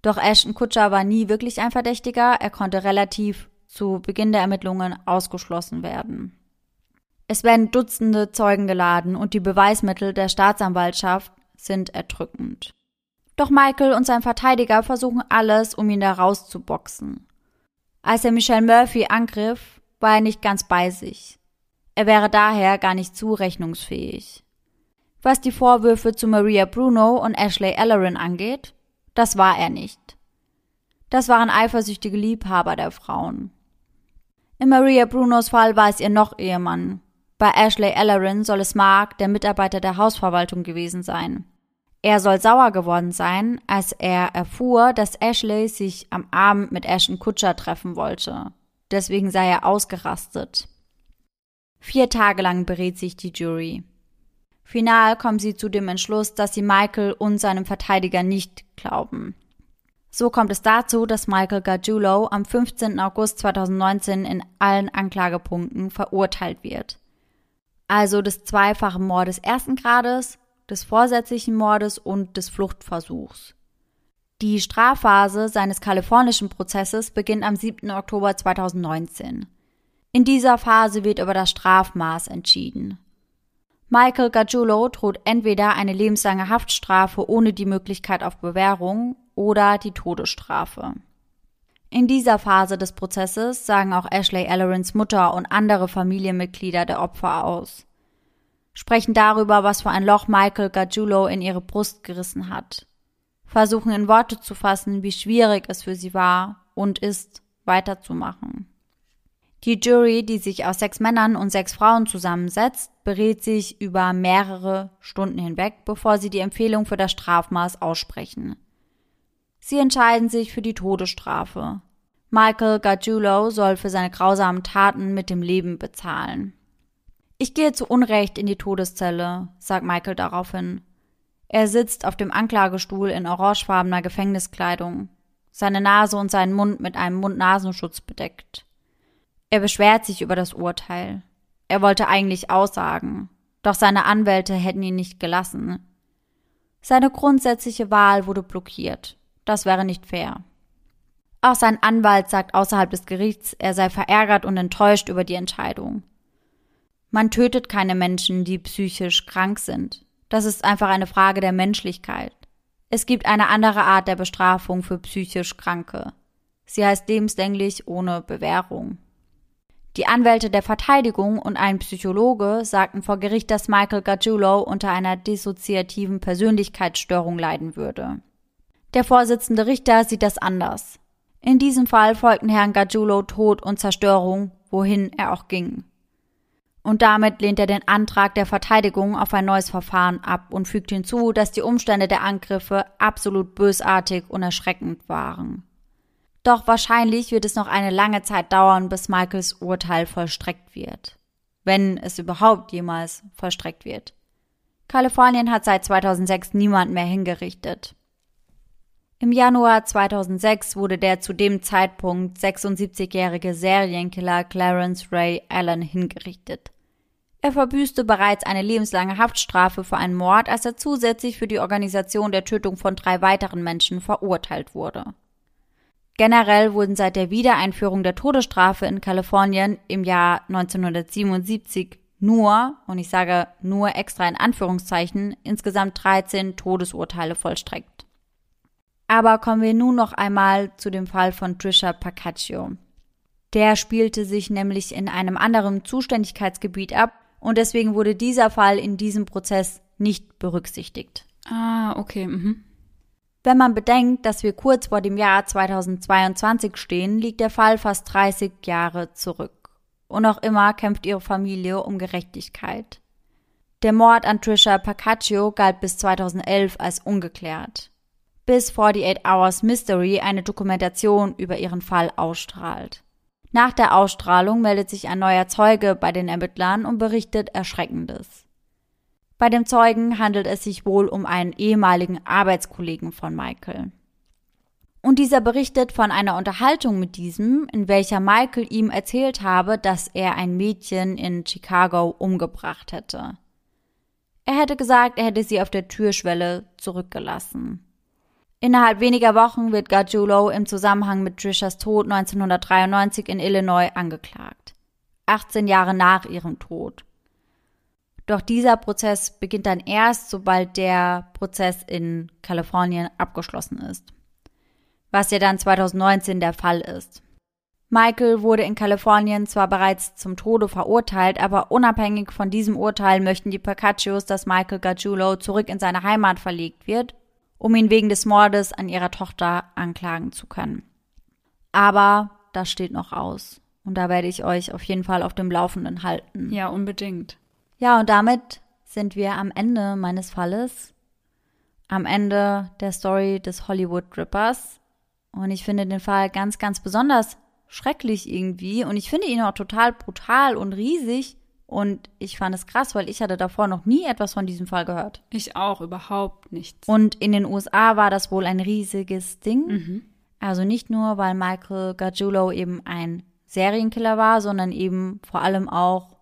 Doch Ashton Kutscher war nie wirklich ein Verdächtiger, er konnte relativ zu Beginn der Ermittlungen ausgeschlossen werden. Es werden Dutzende Zeugen geladen und die Beweismittel der Staatsanwaltschaft sind erdrückend. Doch Michael und sein Verteidiger versuchen alles, um ihn da rauszuboxen. Als er Michelle Murphy angriff, war er nicht ganz bei sich. Er wäre daher gar nicht zurechnungsfähig. Was die Vorwürfe zu Maria Bruno und Ashley Ellerin angeht, das war er nicht. Das waren eifersüchtige Liebhaber der Frauen. In Maria Brunos Fall war es ihr noch Ehemann. Bei Ashley Ellerin soll es Mark, der Mitarbeiter der Hausverwaltung gewesen sein. Er soll sauer geworden sein, als er erfuhr, dass Ashley sich am Abend mit Ashton Kutscher treffen wollte. Deswegen sei er ausgerastet. Vier Tage lang berät sich die Jury. Final kommen sie zu dem Entschluss, dass sie Michael und seinem Verteidiger nicht glauben. So kommt es dazu, dass Michael Gargiulo am 15. August 2019 in allen Anklagepunkten verurteilt wird. Also des zweifachen Mordes ersten Grades, des vorsätzlichen Mordes und des Fluchtversuchs. Die Strafphase seines kalifornischen Prozesses beginnt am 7. Oktober 2019. In dieser Phase wird über das Strafmaß entschieden. Michael Gargiulo droht entweder eine lebenslange Haftstrafe ohne die Möglichkeit auf Bewährung oder die Todesstrafe. In dieser Phase des Prozesses sagen auch Ashley Ellerins Mutter und andere Familienmitglieder der Opfer aus. Sprechen darüber, was für ein Loch Michael Gargiulo in ihre Brust gerissen hat. Versuchen in Worte zu fassen, wie schwierig es für sie war und ist, weiterzumachen. Die Jury, die sich aus sechs Männern und sechs Frauen zusammensetzt, berät sich über mehrere Stunden hinweg, bevor sie die Empfehlung für das Strafmaß aussprechen. Sie entscheiden sich für die Todesstrafe. Michael Gargiulo soll für seine grausamen Taten mit dem Leben bezahlen. Ich gehe zu Unrecht in die Todeszelle, sagt Michael daraufhin. Er sitzt auf dem Anklagestuhl in orangefarbener Gefängniskleidung, seine Nase und seinen Mund mit einem Mund-Nasenschutz bedeckt. Er beschwert sich über das Urteil. Er wollte eigentlich aussagen, doch seine Anwälte hätten ihn nicht gelassen. Seine grundsätzliche Wahl wurde blockiert. Das wäre nicht fair. Auch sein Anwalt sagt außerhalb des Gerichts, er sei verärgert und enttäuscht über die Entscheidung. Man tötet keine Menschen, die psychisch krank sind. Das ist einfach eine Frage der Menschlichkeit. Es gibt eine andere Art der Bestrafung für psychisch Kranke. Sie heißt lebenslänglich ohne Bewährung. Die Anwälte der Verteidigung und ein Psychologe sagten vor Gericht, dass Michael Gargiulo unter einer dissoziativen Persönlichkeitsstörung leiden würde. Der Vorsitzende Richter sieht das anders. In diesem Fall folgten Herrn Gargiulo Tod und Zerstörung, wohin er auch ging. Und damit lehnt er den Antrag der Verteidigung auf ein neues Verfahren ab und fügt hinzu, dass die Umstände der Angriffe absolut bösartig und erschreckend waren. Doch wahrscheinlich wird es noch eine lange Zeit dauern, bis Michaels Urteil vollstreckt wird. Wenn es überhaupt jemals vollstreckt wird. Kalifornien hat seit 2006 niemand mehr hingerichtet. Im Januar 2006 wurde der zu dem Zeitpunkt 76-jährige Serienkiller Clarence Ray Allen hingerichtet. Er verbüßte bereits eine lebenslange Haftstrafe für einen Mord, als er zusätzlich für die Organisation der Tötung von drei weiteren Menschen verurteilt wurde. Generell wurden seit der Wiedereinführung der Todesstrafe in Kalifornien im Jahr 1977 nur, und ich sage nur extra in Anführungszeichen, insgesamt 13 Todesurteile vollstreckt. Aber kommen wir nun noch einmal zu dem Fall von Trisha Pacaccio. Der spielte sich nämlich in einem anderen Zuständigkeitsgebiet ab und deswegen wurde dieser Fall in diesem Prozess nicht berücksichtigt. Ah, okay. Mhm. Wenn man bedenkt, dass wir kurz vor dem Jahr 2022 stehen, liegt der Fall fast 30 Jahre zurück. Und noch immer kämpft ihre Familie um Gerechtigkeit. Der Mord an Trisha Pacaccio galt bis 2011 als ungeklärt. Bis 48 Hours Mystery eine Dokumentation über ihren Fall ausstrahlt. Nach der Ausstrahlung meldet sich ein neuer Zeuge bei den Ermittlern und berichtet Erschreckendes. Bei dem Zeugen handelt es sich wohl um einen ehemaligen Arbeitskollegen von Michael. Und dieser berichtet von einer Unterhaltung mit diesem, in welcher Michael ihm erzählt habe, dass er ein Mädchen in Chicago umgebracht hätte. Er hätte gesagt, er hätte sie auf der Türschwelle zurückgelassen. Innerhalb weniger Wochen wird Gargiulo im Zusammenhang mit Trishas Tod 1993 in Illinois angeklagt. 18 Jahre nach ihrem Tod. Doch dieser Prozess beginnt dann erst, sobald der Prozess in Kalifornien abgeschlossen ist. Was ja dann 2019 der Fall ist. Michael wurde in Kalifornien zwar bereits zum Tode verurteilt, aber unabhängig von diesem Urteil möchten die Percaccios, dass Michael Gargiulo zurück in seine Heimat verlegt wird, um ihn wegen des Mordes an ihrer Tochter anklagen zu können. Aber das steht noch aus. Und da werde ich euch auf jeden Fall auf dem Laufenden halten. Ja, unbedingt. Ja, und damit sind wir am Ende meines Falles, am Ende der Story des Hollywood Drippers. Und ich finde den Fall ganz, ganz besonders schrecklich irgendwie. Und ich finde ihn auch total brutal und riesig. Und ich fand es krass, weil ich hatte davor noch nie etwas von diesem Fall gehört. Ich auch, überhaupt nichts. Und in den USA war das wohl ein riesiges Ding. Mhm. Also nicht nur, weil Michael Gargiulo eben ein Serienkiller war, sondern eben vor allem auch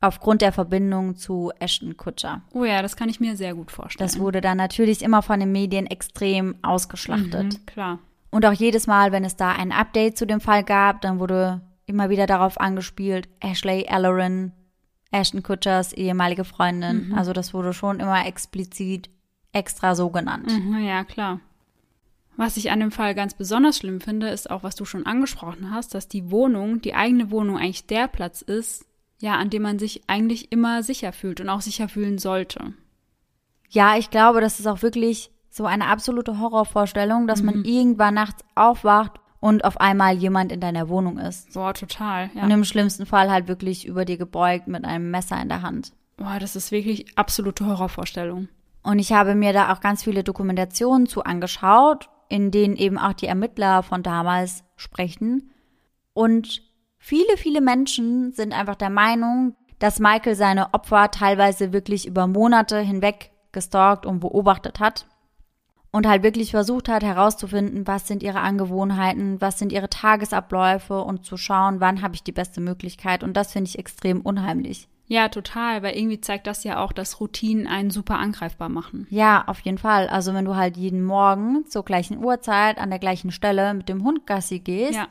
aufgrund der Verbindung zu Ashton Kutcher. Oh ja, das kann ich mir sehr gut vorstellen. Das wurde dann natürlich immer von den Medien extrem ausgeschlachtet. Mhm, klar. Und auch jedes Mal, wenn es da ein Update zu dem Fall gab, dann wurde immer wieder darauf angespielt, Ashley Ellerin, Ashton Kutchers ehemalige Freundin. Mhm. Also das wurde schon immer explizit extra so genannt. Mhm, ja, klar. Was ich an dem Fall ganz besonders schlimm finde, ist auch, was du schon angesprochen hast, dass die Wohnung, die eigene Wohnung eigentlich der Platz ist, ja, an dem man sich eigentlich immer sicher fühlt und auch sicher fühlen sollte. Ja, ich glaube, das ist auch wirklich so eine absolute Horrorvorstellung, dass man Mhm. irgendwann nachts aufwacht und auf einmal jemand in deiner Wohnung ist. Boah, total. Ja. Und im schlimmsten Fall halt wirklich über dir gebeugt mit einem Messer in der Hand. Boah, das ist wirklich absolute Horrorvorstellung. Und ich habe mir da auch ganz viele Dokumentationen zu angeschaut, in denen eben auch die Ermittler von damals sprechen. Und viele, viele Menschen sind einfach der Meinung, dass Michael seine Opfer teilweise wirklich über Monate hinweg gestalkt und beobachtet hat und halt wirklich versucht hat herauszufinden, was sind ihre Angewohnheiten, was sind ihre Tagesabläufe und zu schauen, wann habe ich die beste Möglichkeit. Und das finde ich extrem unheimlich. Ja, total, weil irgendwie zeigt das ja auch, dass Routinen einen super angreifbar machen. Ja, auf jeden Fall. Also wenn du halt jeden Morgen zur gleichen Uhrzeit an der gleichen Stelle mit dem Hund Gassi gehst, Ja.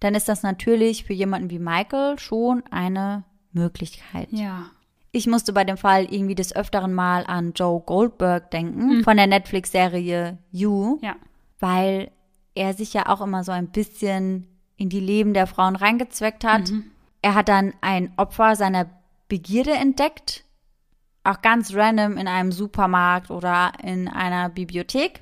dann ist das natürlich für jemanden wie Michael schon eine Möglichkeit. Ja. Ich musste bei dem Fall irgendwie des Öfteren mal an Joe Goldberg denken von der Netflix-Serie You, Ja. weil er sich ja auch immer so ein bisschen in die Leben der Frauen reingezweckt hat. Er hat dann ein Opfer seiner Begierde entdeckt, auch ganz random in einem Supermarkt oder in einer Bibliothek.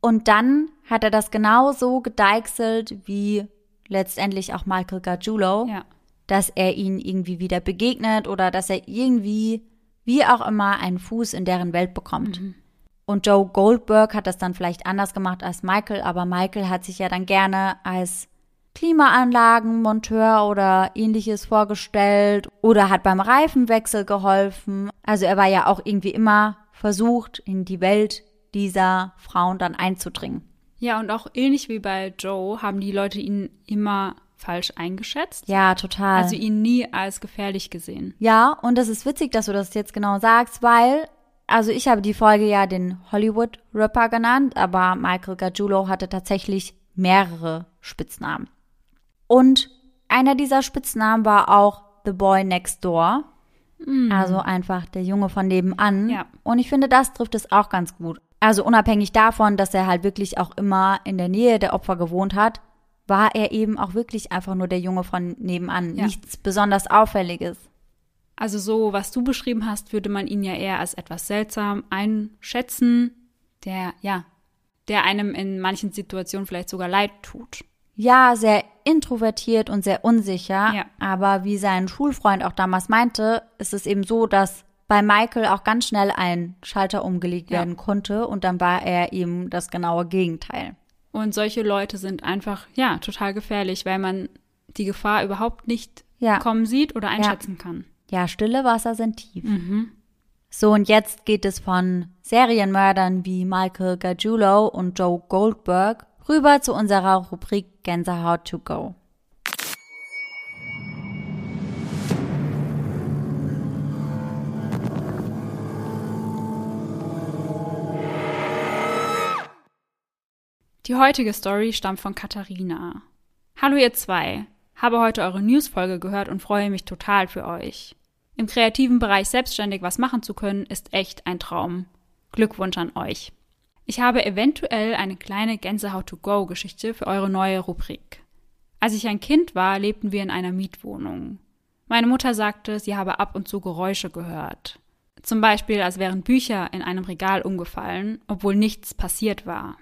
Und dann hat er das genauso gedeichselt wie letztendlich auch Michael Gargiulo Ja. Dass er ihnen irgendwie wieder begegnet oder dass er irgendwie, wie auch immer, einen Fuß in deren Welt bekommt. Und Joe Goldberg hat das dann vielleicht anders gemacht als Michael, aber Michael hat sich ja dann gerne als Klimaanlagenmonteur oder ähnliches vorgestellt oder hat beim Reifenwechsel geholfen. Also er war ja auch irgendwie immer versucht, in die Welt dieser Frauen dann einzudringen. Ja, und auch ähnlich wie bei Joe haben die Leute ihn immer falsch eingeschätzt. Ja, total. Also ihn nie als gefährlich gesehen. Ja, und das ist witzig, dass du das jetzt genau sagst, weil, also ich habe die Folge ja den Hollywood-Rapper genannt, aber Michael Gargiulo hatte tatsächlich mehrere Spitznamen. Und einer dieser Spitznamen war auch The Boy Next Door. Also einfach der Junge von nebenan. Ja. Und ich finde, das trifft es auch ganz gut. Also unabhängig davon, dass er halt wirklich auch immer in der Nähe der Opfer gewohnt hat, war er eben auch wirklich einfach nur der Junge von nebenan. Ja. Nichts besonders Auffälliges. Also so, was du beschrieben hast, würde man ihn ja eher als etwas seltsam einschätzen, der, ja, der einem in manchen Situationen vielleicht sogar leid tut. Ja, sehr introvertiert und sehr unsicher. Ja. Aber wie sein Schulfreund auch damals meinte, ist es eben so, dass bei Michael auch ganz schnell ein Schalter umgelegt Ja. werden konnte und dann war er eben das genaue Gegenteil. Und solche Leute sind einfach, ja, total gefährlich, weil man die Gefahr überhaupt nicht Ja. kommen sieht oder einschätzen kann. Ja, stille Wasser sind tief. So, und jetzt geht es von Serienmördern wie Michael Gargiulo und Joe Goldberg rüber zu unserer Rubrik Gänsehaut to go. Die heutige Story stammt von Katharina. Hallo ihr zwei. Habe heute eure Newsfolge gehört und freue mich total für euch. Im kreativen Bereich selbstständig was machen zu können, ist echt ein Traum. Glückwunsch an euch. Ich habe eventuell eine kleine Gänsehaut-to-go-Geschichte für eure neue Rubrik. Als ich ein Kind war, lebten wir in einer Mietwohnung. Meine Mutter sagte, sie habe ab und zu Geräusche gehört. Zum Beispiel, als wären Bücher in einem Regal umgefallen, obwohl nichts passiert war.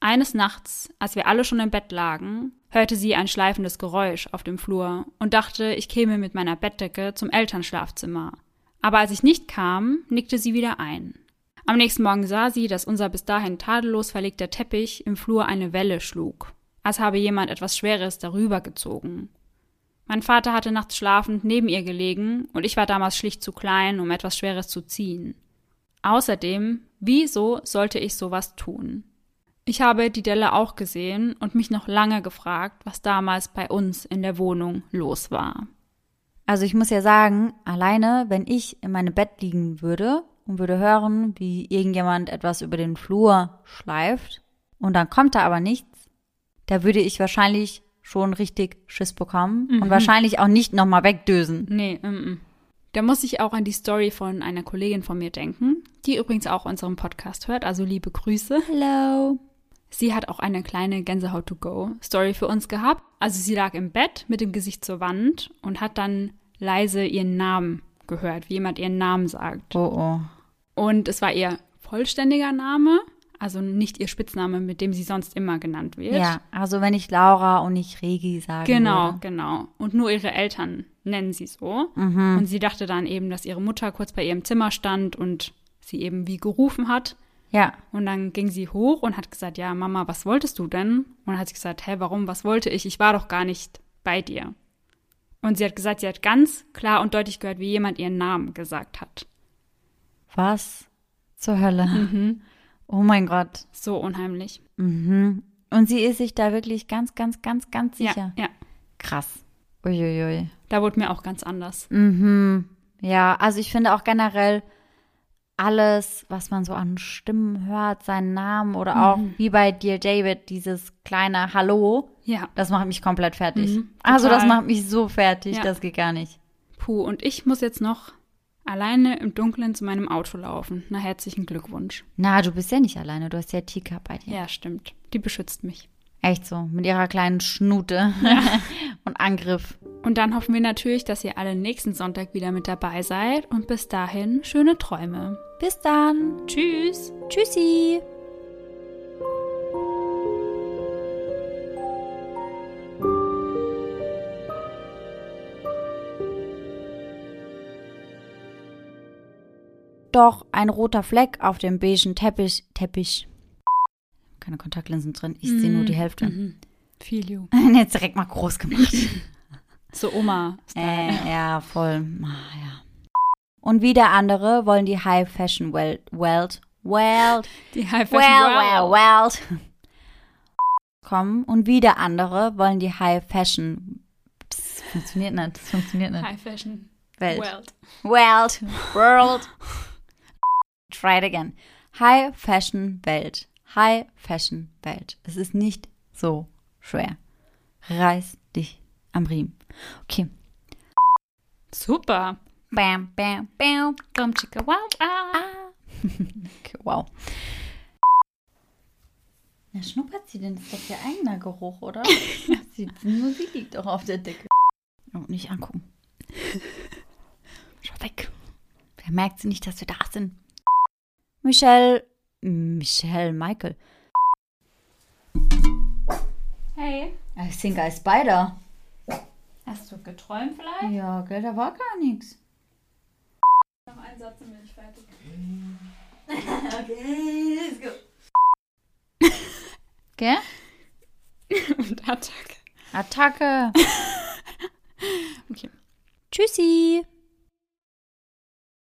Eines Nachts, als wir alle schon im Bett lagen, hörte sie ein schleifendes Geräusch auf dem Flur und dachte, ich käme mit meiner Bettdecke zum Elternschlafzimmer. Aber als ich nicht kam, nickte sie wieder ein. Am nächsten Morgen sah sie, dass unser bis dahin tadellos verlegter Teppich im Flur eine Welle schlug, als habe jemand etwas Schweres darüber gezogen. Mein Vater hatte nachts schlafend neben ihr gelegen und ich war damals schlicht zu klein, um etwas Schweres zu ziehen. Außerdem, wieso sollte ich sowas tun? Ich habe die Delle auch gesehen und mich noch lange gefragt, was damals bei uns in der Wohnung los war. Also ich muss ja sagen, alleine, wenn ich in meinem Bett liegen würde und würde hören, wie irgendjemand etwas über den Flur schleift und dann kommt da aber nichts, da würde ich wahrscheinlich schon richtig Schiss bekommen und wahrscheinlich auch nicht nochmal wegdösen. Nee, mm, mm. Da muss ich auch an die Story von einer Kollegin von mir denken, die übrigens auch unseren Podcast hört, also liebe Grüße. Hello. Sie hat auch eine kleine Gänsehaut-to-go-Story für uns gehabt. Also sie lag im Bett mit dem Gesicht zur Wand und hat dann leise ihren Namen gehört, wie jemand ihren Namen sagt. Oh oh. Und es war ihr vollständiger Name, Also nicht ihr Spitzname, mit dem sie sonst immer genannt wird. Ja, also wenn ich Laura und nicht Regi sage. Genau, würde. genau. Und nur ihre Eltern nennen sie so. Mhm. Und sie dachte dann eben, dass ihre Mutter kurz bei ihrem Zimmer stand und sie eben wie gerufen hat. Ja, Und dann ging sie hoch und hat gesagt, ja, Mama, was wolltest du denn? Und hat sie gesagt, hä, warum, was wollte ich? Ich war doch gar nicht bei dir. Und sie hat gesagt, sie hat ganz klar und deutlich gehört, wie jemand ihren Namen gesagt hat. was zur Hölle? Mhm. Oh mein Gott. So unheimlich. Mhm. Und sie ist sich da wirklich ganz, ganz, ganz, ganz sicher. Ja, ja. Krass. Uiuiui. Da wurde mir auch ganz anders. Mhm. Ja, also ich finde auch generell alles, was man so an Stimmen hört, seinen Namen oder auch Mhm. wie bei dir, David, dieses kleine Hallo, Ja. das macht mich komplett fertig. Mhm, also das macht mich so fertig, Ja. das geht gar nicht. Puh, und ich muss jetzt noch alleine im Dunkeln zu meinem Auto laufen. Na, herzlichen Glückwunsch. Na, du bist ja nicht alleine, du hast ja Tika bei dir. Ja, stimmt. Die beschützt mich. Echt so, mit ihrer kleinen Schnute und Angriff. Und dann hoffen wir natürlich, dass ihr alle nächsten Sonntag wieder mit dabei seid. Und bis dahin, schöne Träume. Bis dann. Tschüss. Tschüssi. Doch ein roter Fleck auf dem beigen Teppich. Teppich. Keine Kontaktlinsen drin. Ich sehe nur die Hälfte. Mhm. Feel you. Jetzt direkt mal groß gemacht. So Oma. äh, ja, voll. Ah, ja. Und wieder andere wollen die High Fashion Welt, Welt, Welt, Die High Fashion well, Wow. well. Kommen und wieder andere wollen die High Fashion. Das funktioniert nicht. Das funktioniert nicht. High Fashion Welt. World. Welt. World. Try it again. High Fashion Welt. High Fashion Welt. Es ist nicht so schwer. Reiß dich am Riemen. Okay. Super. Bam, bam, bam. Komm, chicka, wow, ah. Ah. okay, wow. Na, schnuppert sie denn? Das ist doch ihr eigener Geruch, oder? sie, nur sie liegt doch auf der Decke. Oh, nicht angucken. Schau weg. Wer merkt sie nicht, dass wir da sind? Michelle. Michelle Michael. Hey, I think I spider. hast du geträumt vielleicht? Ja, gell, da war gar nichts. Noch einen Satz und bin ich fertig. Okay, let's go. Gell? Und Attacke. Attacke. Okay. Tschüssi.